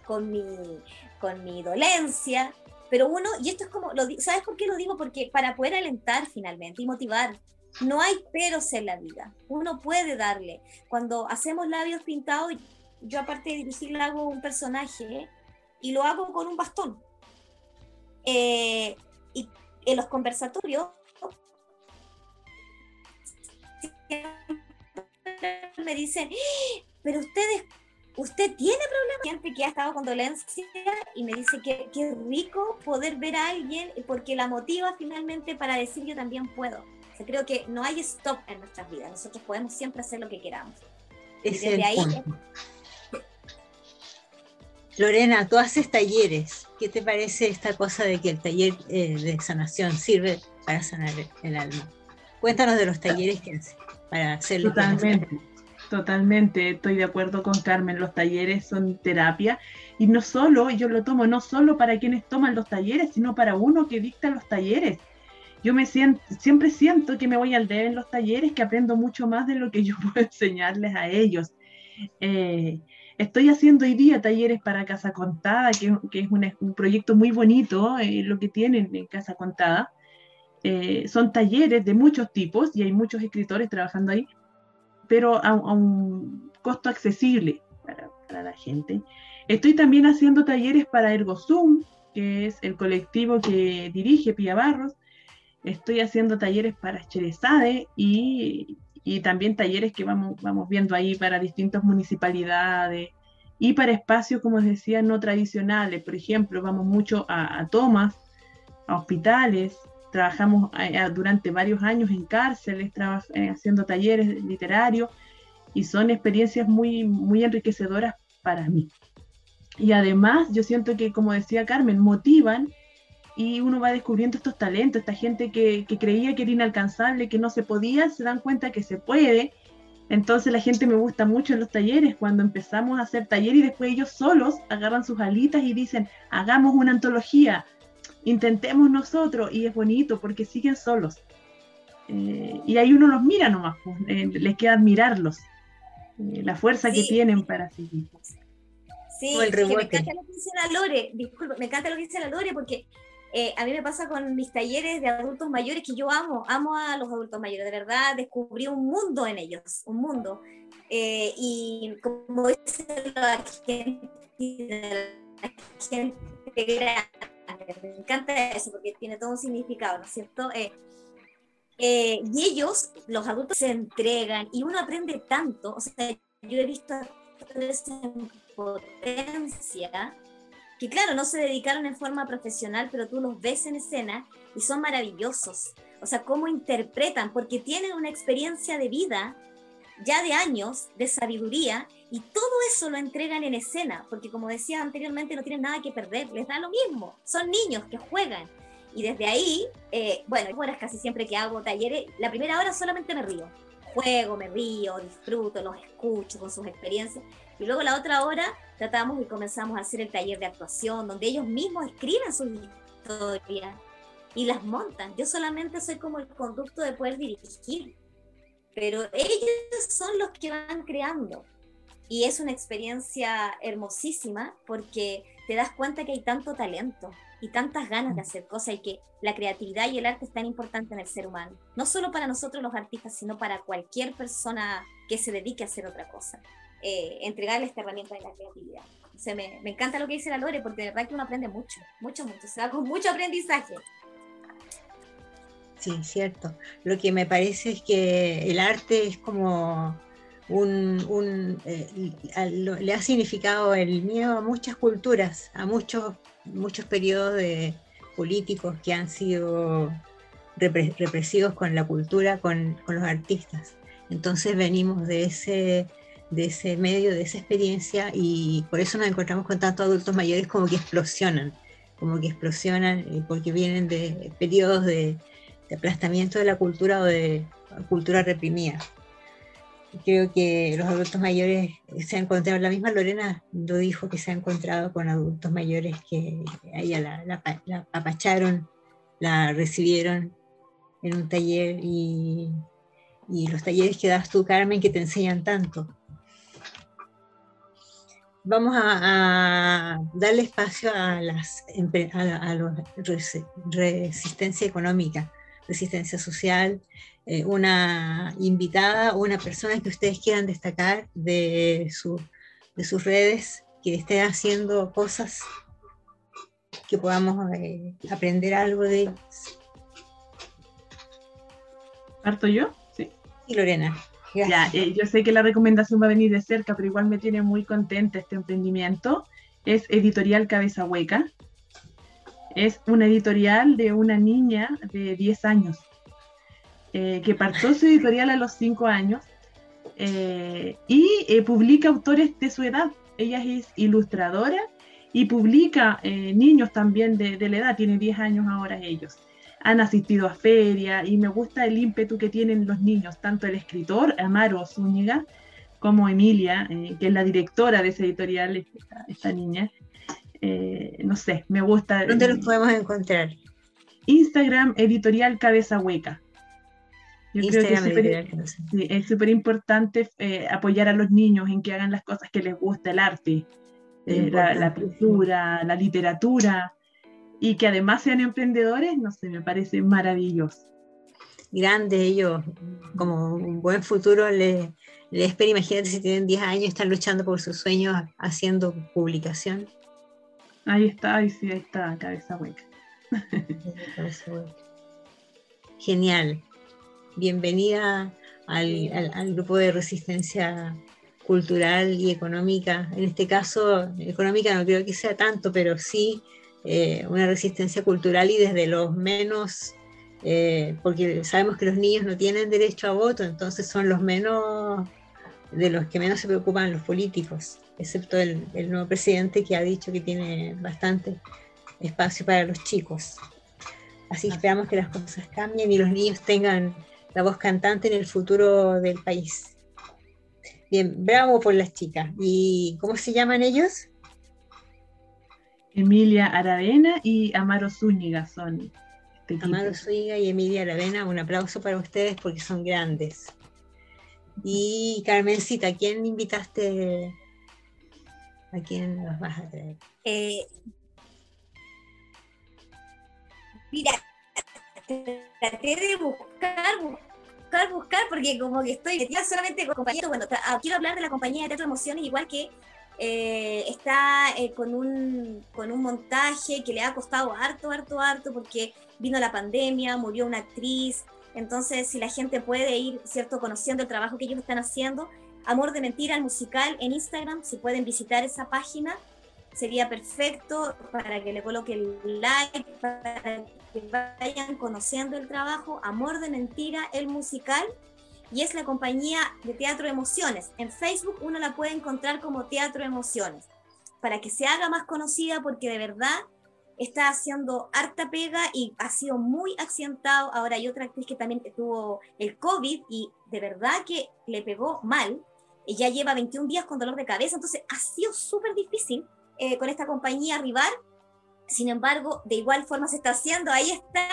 con, mi, con mi dolencia. Pero uno, y esto es como, lo, ¿sabes por qué lo digo? Porque para poder alentar finalmente y motivar, no hay peros en la vida. Uno puede darle. Cuando hacemos labios pintados, yo aparte de dirigir, hago un personaje y lo hago con un bastón. Eh, y en los conversatorios me dicen, ¡Ah! pero ustedes, usted tiene problemas. Gente que ha estado con dolencia y me dice que qué rico poder ver a alguien porque la motiva finalmente para decir yo también puedo. creo que no hay stop en nuestras vidas. Nosotros podemos siempre hacer lo que queramos. desde ahí, Lorena, tú haces talleres. ¿Qué te parece esta cosa de que el taller eh, de sanación sirve para sanar el alma? Cuéntanos de los talleres que haces para hacerlo. Totalmente, totalmente. Estoy de acuerdo con Carmen. Los talleres son terapia y no solo, yo lo tomo no solo para quienes toman los talleres, sino para uno que dicta los talleres. Yo me siento, siempre siento que me voy al deber en los talleres, que aprendo mucho más de lo que yo puedo enseñarles a ellos. Eh, Estoy haciendo hoy día talleres para Casa Contada, que, es un, proyecto muy bonito, eh, lo que tienen en Casa Contada. Eh, son talleres de muchos tipos y hay muchos escritores trabajando ahí, pero a, un costo accesible para, para, la gente. Estoy también haciendo talleres para ErgoZoom, que es el colectivo que dirige Pia Barros. Estoy haciendo talleres para Cherezade y, y también talleres que vamos, vamos viendo ahí para distintas municipalidades y para espacios, como les decía, no tradicionales. Por ejemplo, vamos mucho a, tomas, a hospitales, trabajamos eh, durante varios años en cárceles, eh, haciendo talleres literarios y son experiencias muy, muy enriquecedoras para mí. Y además yo siento que, como decía Carmen, motivan y uno va descubriendo estos talentos, esta gente que, que, creía que era inalcanzable, que no se podía, se dan cuenta que se puede. Entonces la gente me gusta mucho en los talleres, cuando empezamos a hacer taller y después ellos solos agarran sus alitas y dicen, hagamos una antología, intentemos nosotros, y es bonito porque siguen solos. Eh, y ahí uno los mira nomás, pues, eh, les queda admirarlos, eh, la fuerza que tienen para seguir. Sí, me encanta lo que dice la Lore, disculpa, me encanta lo que dice la Lore porque eh, a mí me pasa con mis talleres de adultos mayores que yo amo, amo a los adultos mayores, de verdad descubrí un mundo en ellos, un mundo. Eh, y como dice la gente, gente me encanta eso porque tiene todo un significado, ¿no es cierto? Eh, y ellos, los adultos, se entregan y uno aprende tanto, o sea, yo he visto esa potencia que claro, no se dedicaron en forma profesional, pero tú los ves en escena y son maravillosos. O sea, cómo interpretan, porque tienen una experiencia de vida ya de años, de sabiduría, y todo eso lo entregan en escena, porque como decía anteriormente, no tienen nada que perder, les da lo mismo, son niños que juegan. Y desde ahí, eh, bueno, horas casi siempre que hago talleres, la primera hora solamente me río, juego, me río, disfruto, los escucho con sus experiencias, y luego la otra hora tratamos y comenzamos a hacer el taller de actuación, donde ellos mismos escriben sus historias y las montan. Yo solamente soy como el conducto de poder dirigir, pero ellos son los que van creando. Y es una experiencia hermosísima porque te das cuenta que hay tanto talento y tantas ganas de hacer cosas y que la creatividad y el arte es tan importante en el ser humano. No solo para nosotros los artistas, sino para cualquier persona que se dedique a hacer otra cosa. Eh, entregarle esta herramienta de la creatividad. O me, me, encanta lo que dice la Lore, porque de verdad que uno aprende mucho, mucho, mucho, se da con mucho aprendizaje. Sí, cierto. Lo que me parece es que el arte es como un, un eh, le ha significado el miedo a muchas culturas, a muchos, muchos periodos de políticos que han sido represivos con la cultura, con, con los artistas. Entonces venimos de ese de ese medio, de esa experiencia y por eso nos encontramos con tantos adultos mayores como que explosionan, como que explosionan eh, porque vienen de periodos de, aplastamiento de la cultura o de cultura reprimida. Creo que los adultos mayores se han encontrado, la misma Lorena lo dijo que se ha encontrado con adultos mayores que a ella la, la, la apacharon, la recibieron en un taller y, y los talleres que das tú, Carmen, que te enseñan tanto vamos a, darle espacio a, las, a, la resistencia económica, resistencia social, eh, una invitada, una persona que ustedes quieran destacar de, de sus redes, que esté haciendo cosas que podamos eh, aprender algo de ellos. ¿Parto yo? Sí. Y Lorena. Ya, eh, yo sé que la recomendación va a venir de cerca, pero igual me tiene muy contenta este emprendimiento. Es Editorial Cabeza Hueca. Es una editorial de una niña de 10 años, eh, que partió su editorial a los 5 años eh, y publica autores de su edad. Ella es ilustradora y publica niños también de, de la edad, tiene 10 años ahora ellos han asistido a feria y me gusta el ímpetu que tienen los niños, tanto el escritor Amaro Zúñiga como Emilia, eh, que es la directora de esa editorial, esta, niña. Eh, no sé, me gusta. ¿Dónde los podemos encontrar? Instagram Editorial Cabeza Hueca. Yo creo que es súper importante eh, apoyar a los niños en que hagan las cosas que les gusta, el arte, la, la pintura, la literatura y que además sean emprendedores, no sé, me parece maravilloso. Grande ellos, como un buen futuro le, le espera, imagínate si tienen 10 años, están luchando por sus sueños haciendo publicación. Ahí está, ahí sí, ahí está, cabeza hueca. Genial. Bienvenida al, al, al, grupo de resistencia cultural y económica. En este caso, económica no creo que sea tanto, pero sí eh, una resistencia cultural y desde los menos eh, porque sabemos que los niños no tienen derecho a voto, entonces son los menos, de los que menos se preocupan los políticos, excepto el, el nuevo presidente que ha dicho que tiene bastante espacio para los chicos. Así esperamos que las cosas cambien y los niños tengan la voz cantante en el futuro del país. Bien, bravo por las chicas. ¿Y cómo se llaman ellos? Emilia Aravena y Amaro Zúñiga son. este. Amado Zúñiga y Emilia Aravena, un aplauso para ustedes porque son grandes. Y Carmencita, ¿a quién invitaste? ¿A quién nos vas a traer? Eh, mira, traté de buscar, buscar, buscar, porque como que estoy metida solamente con compañeros. Bueno, ah, quiero hablar de la compañía de Teatro Emociones, igual que eh, está eh, con, un, con un montaje que le ha costado harto, harto, harto, porque vino la pandemia, murió una actriz. Entonces, si la gente puede ir, ¿cierto?, conociendo el trabajo que ellos están haciendo, Amor de Mentira, el musical en Instagram, si pueden visitar esa página, sería perfecto para que le coloque el like, para que vayan conociendo el trabajo. Amor de Mentira, el musical, y es la compañía de Teatro Emociones. En Facebook uno la puede encontrar como Teatro Emociones, para que se haga más conocida porque de verdad está haciendo harta pega y ha sido muy accidentado. Ahora hay otra actriz que también tuvo el COVID y de verdad que le pegó mal. Ella lleva 21 días con dolor de cabeza, entonces ha sido súper difícil eh, con esta compañía arribar. Sin embargo, de igual forma se está haciendo. Ahí está.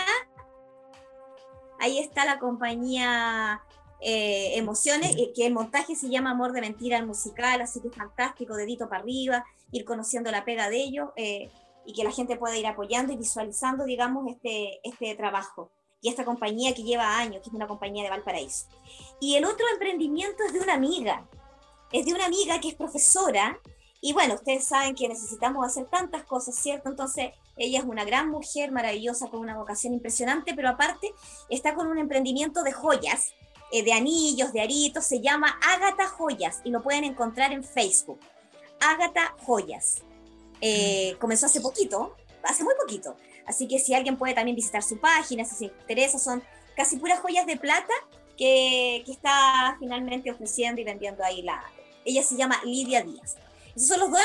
Ahí está la compañía eh, Emociones, eh, que el montaje se llama Amor de Mentira el musical, así que es fantástico, dedito para arriba, ir conociendo la pega de ellos eh, y que la gente pueda ir apoyando y visualizando, digamos, este, este trabajo. Y esta compañía que lleva años, que es una compañía de Valparaíso. Y el otro emprendimiento es de una amiga. Es de una amiga que es profesora y bueno, ustedes saben que necesitamos hacer tantas cosas, ¿cierto? Entonces, ella es una gran mujer maravillosa, con una vocación impresionante, pero aparte está con un emprendimiento de joyas, eh, de anillos, de aritos, se llama Ágata Joyas y lo pueden encontrar en Facebook. Ágata Joyas. Eh, comenzó hace poquito, hace muy poquito. Así que si alguien puede también visitar su página, si se interesa, son casi puras joyas de plata que, que está finalmente ofreciendo y vendiendo ahí la... Ella se llama Lidia Díaz. Esos son los dos,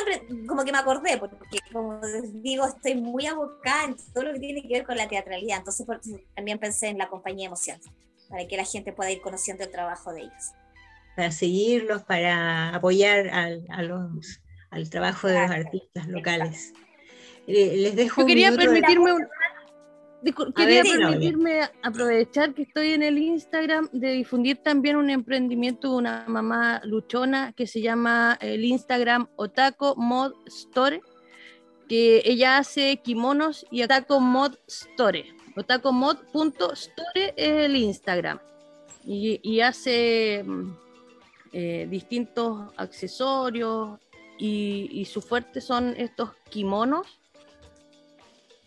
como que me acordé, porque como les digo, estoy muy abocada en todo lo que tiene que ver con la teatralidad, entonces por también pensé en la compañía Emociones, para que la gente pueda ir conociendo el trabajo de ellos. Para seguirlos, para apoyar al, a los, al trabajo de los artistas locales. Eh, Les dejo Yo un quería de- permitirme un- Discul- quería ver, permitirme aprovechar que estoy en el Instagram de difundir también un emprendimiento de una mamá luchona que se llama el Instagram Otako Mod Store, que ella hace kimonos y Otako Mod Store. Otakomod.store es el Instagram. Y, hace mm, eh, distintos accesorios y, su fuerte son estos kimonos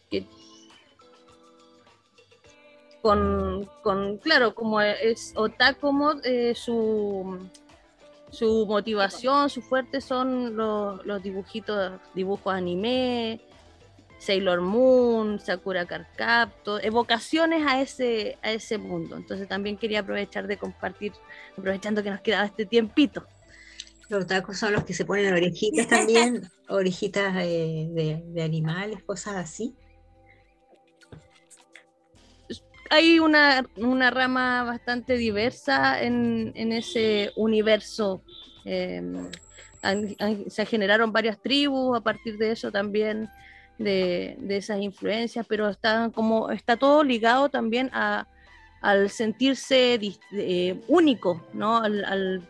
que con, claro, como es otaku mod, eh, su, su motivación, su fuerte son los, los dibujitos, dibujos anime, Sailor Moon, Sakura Card Captor, evocaciones a ese, a ese mundo. Entonces también quería aprovechar de compartir, aprovechando que nos quedaba este tiempito. Los tacos son los que se ponen orejitas también, orejitas eh, de, de animales, cosas así. hay una, una rama bastante diversa en, en ese universo. Eh, han- han- se generaron varias tribus a partir de eso también, de, esas influencias, pero está, como, está todo ligado también a, al sentirse eh, único, ¿no? al, al-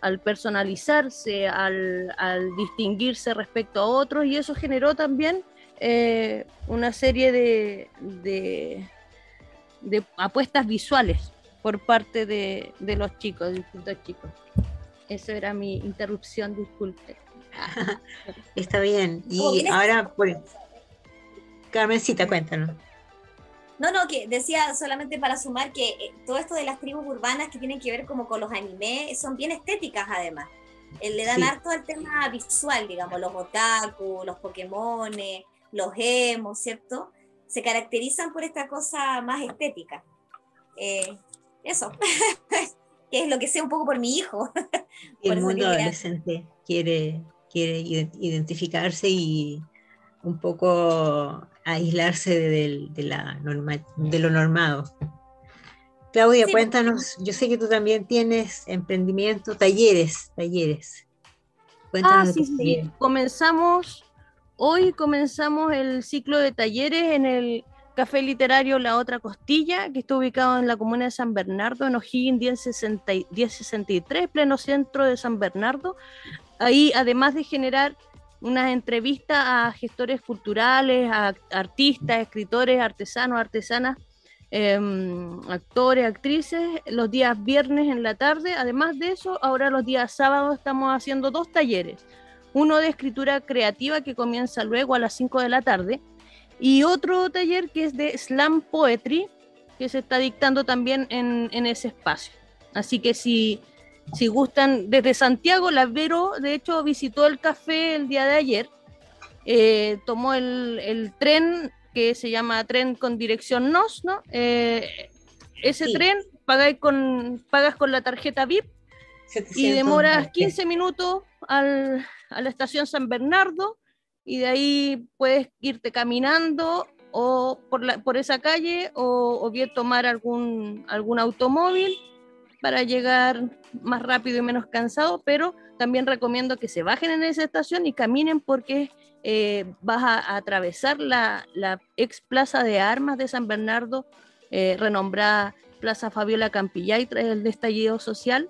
al personalizarse, al, distinguirse respecto a otros, y eso generó también eh, una serie de, de, de apuestas visuales por parte de, de los chicos, distintos chicos. Eso era mi interrupción, disculpe. Está bien. Y ahora, por... Carmencita, cuéntanos. No, no, que decía solamente para sumar que eh, todo esto de las tribus urbanas que tienen que ver como con los animes son bien estéticas además. Eh, le dan Sí. harto al tema visual, digamos, los otaku, los pokémones, los emos, ¿cierto? se caracterizan por esta cosa más estética. Eh, eso, que es lo que sé un poco por mi hijo. el mundo adolescente quiere, quiere identificarse y un poco aislarse de, de, la de lo normado. Claudia, cuéntanos, yo sé que tú también tienes emprendimiento, talleres, talleres. Cuéntanos ah, sí, sí. Comenzamos, hoy comenzamos el ciclo de talleres en el Café Literario La Otra Costilla, que está ubicado en la comuna de San Bernardo, en O'Higgins 1063, pleno centro de San Bernardo. Ahí, además de generar unas entrevistas a gestores culturales, a artistas, escritores, artesanos, artesanas, em, actores, actrices, los días viernes en la tarde. Además de eso, ahora los días sábados estamos haciendo dos talleres. Uno de escritura creativa que comienza luego a las 5 de la tarde y otro taller que es de slam poetry que se está dictando también en, en ese espacio. Así que si si gustan, desde Santiago, la Vero, de hecho, visitó el café el día de ayer, eh, tomó el, tren que se llama tren con dirección NOS, ¿no? Eh, ese tren pagas con, pagas con la tarjeta VIP y demoras 15 minutos al, a la estación San Bernardo y de ahí puedes irte caminando o por, la, por esa calle o, o bien tomar algún, algún automóvil para llegar más rápido y menos cansado, pero también recomiendo que se bajen en esa estación y caminen porque eh, vas a, atravesar la, ex plaza de armas de San Bernardo, eh, renombrada Plaza Fabiola Campillay tras el estallido social.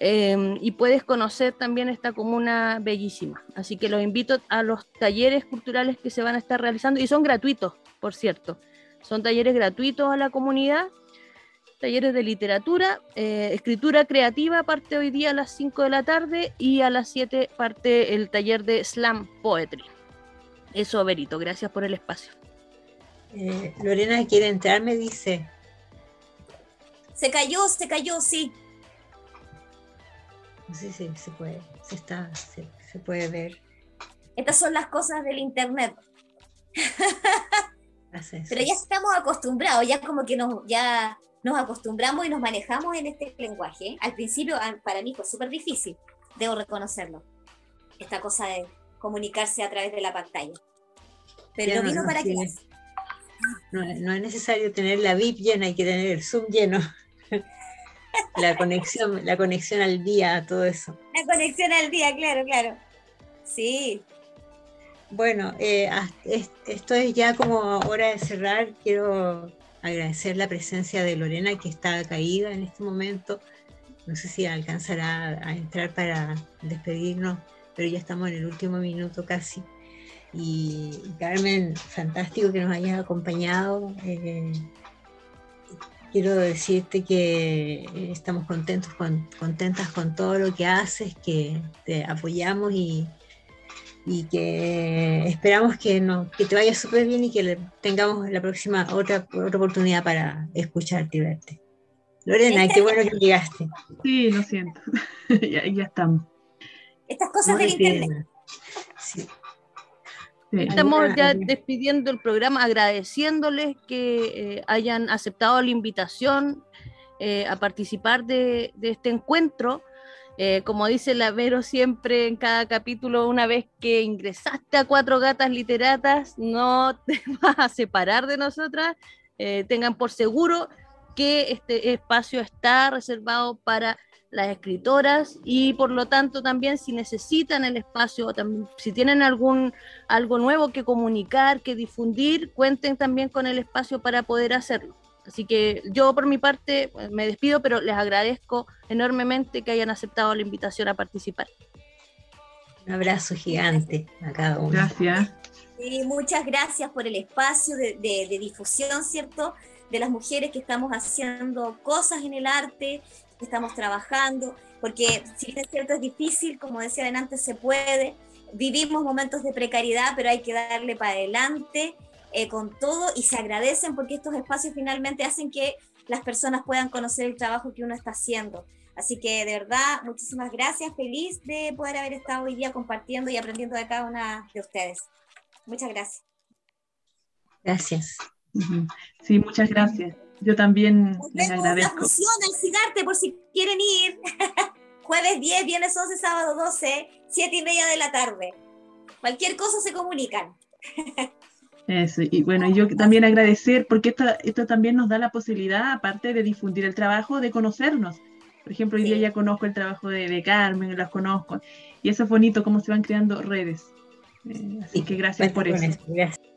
Em, y puedes conocer también esta comuna bellísima. Así que los invito a los talleres culturales que se van a estar realizando y son gratuitos, por cierto. Son talleres gratuitos a la comunidad talleres de literatura, eh, escritura creativa parte hoy día a las 5 de la tarde y a las 7 parte el taller de slam poetry. Eso, Berito, gracias por el espacio. Eh, Lorena quiere entrar, me dice. Se cayó, se cayó, sí. Sí, sí, se puede, se está, se, se puede ver. Estas son las cosas del internet. Pero ya estamos acostumbrados, ya como que nos, ya nos acostumbramos y nos manejamos en este lenguaje. Al principio para mí fue súper difícil, debo reconocerlo, esta cosa de comunicarse a través de la pantalla. Pero no vino para qué. No, no, es necesario tener la VIP llena, hay que tener el Zoom lleno. la conexión, la conexión al día, todo eso. La conexión al día, claro, claro. Sí. Bueno, eh, esto es ya como hora de cerrar. Quiero agradecer la presencia de Lorena que está caída en este momento. No sé si alcanzará a entrar para despedirnos, pero ya estamos en el último minuto casi. Y Carmen, fantástico que nos hayas acompañado. Eh, quiero decirte que estamos contentos con, contentas con todo lo que haces, que te apoyamos y, y que esperamos que, no, que te vaya súper bien y que tengamos la próxima otra, otra oportunidad para escucharte y verte. Lorena, qué bueno que llegaste. Sí, lo siento. ya, ya, estamos. Estas cosas del internet. Sí. Estamos ya despidiendo el programa, agradeciéndoles que eh, hayan aceptado la invitación eh, a participar de, de este encuentro. Eh, como dice la Vero siempre en cada capítulo, una vez que ingresaste a Cuatro Gatas Literatas, no te vas a separar de nosotras. Eh, tengan por seguro que este espacio está reservado para las escritoras y por lo tanto también si necesitan el espacio, también, si tienen algún algo nuevo que comunicar, que difundir, cuenten también con el espacio para poder hacerlo. Así que yo por mi parte pues, me despido, pero les agradezco enormemente que hayan aceptado la invitación a participar. Un abrazo gigante a cada uno. Gracias. Y muchas gracias por el espacio de, difusión, ¿cierto? De las mujeres que estamos haciendo cosas en el arte, que estamos trabajando, porque si es cierto es difícil, como decía antes, se puede. Vivimos momentos de precariedad, pero hay que darle para adelante eh, con todo y se agradecen porque estos espacios finalmente hacen que las personas puedan conocer el trabajo que uno está haciendo. Así que de verdad, muchísimas gracias, feliz de poder haber estado hoy día compartiendo y aprendiendo de cada una de ustedes. Muchas gracias. Gracias. Sí, muchas gracias. Yo también les agradezco. la función del Cigarte por si quieren ir. Jueves 10, viernes 11, sábado 12, 7 y media de la tarde. Cualquier cosa se comunican. Eso, y bueno, yo también agradecer porque esto, esto también nos da la posibilidad, aparte de difundir el trabajo, de conocernos. Por ejemplo, hoy día ya conozco el trabajo de, de, Carmen, las conozco, y eso es bonito, cómo se van creando redes. Eh, así que gracias por eso. Gracias.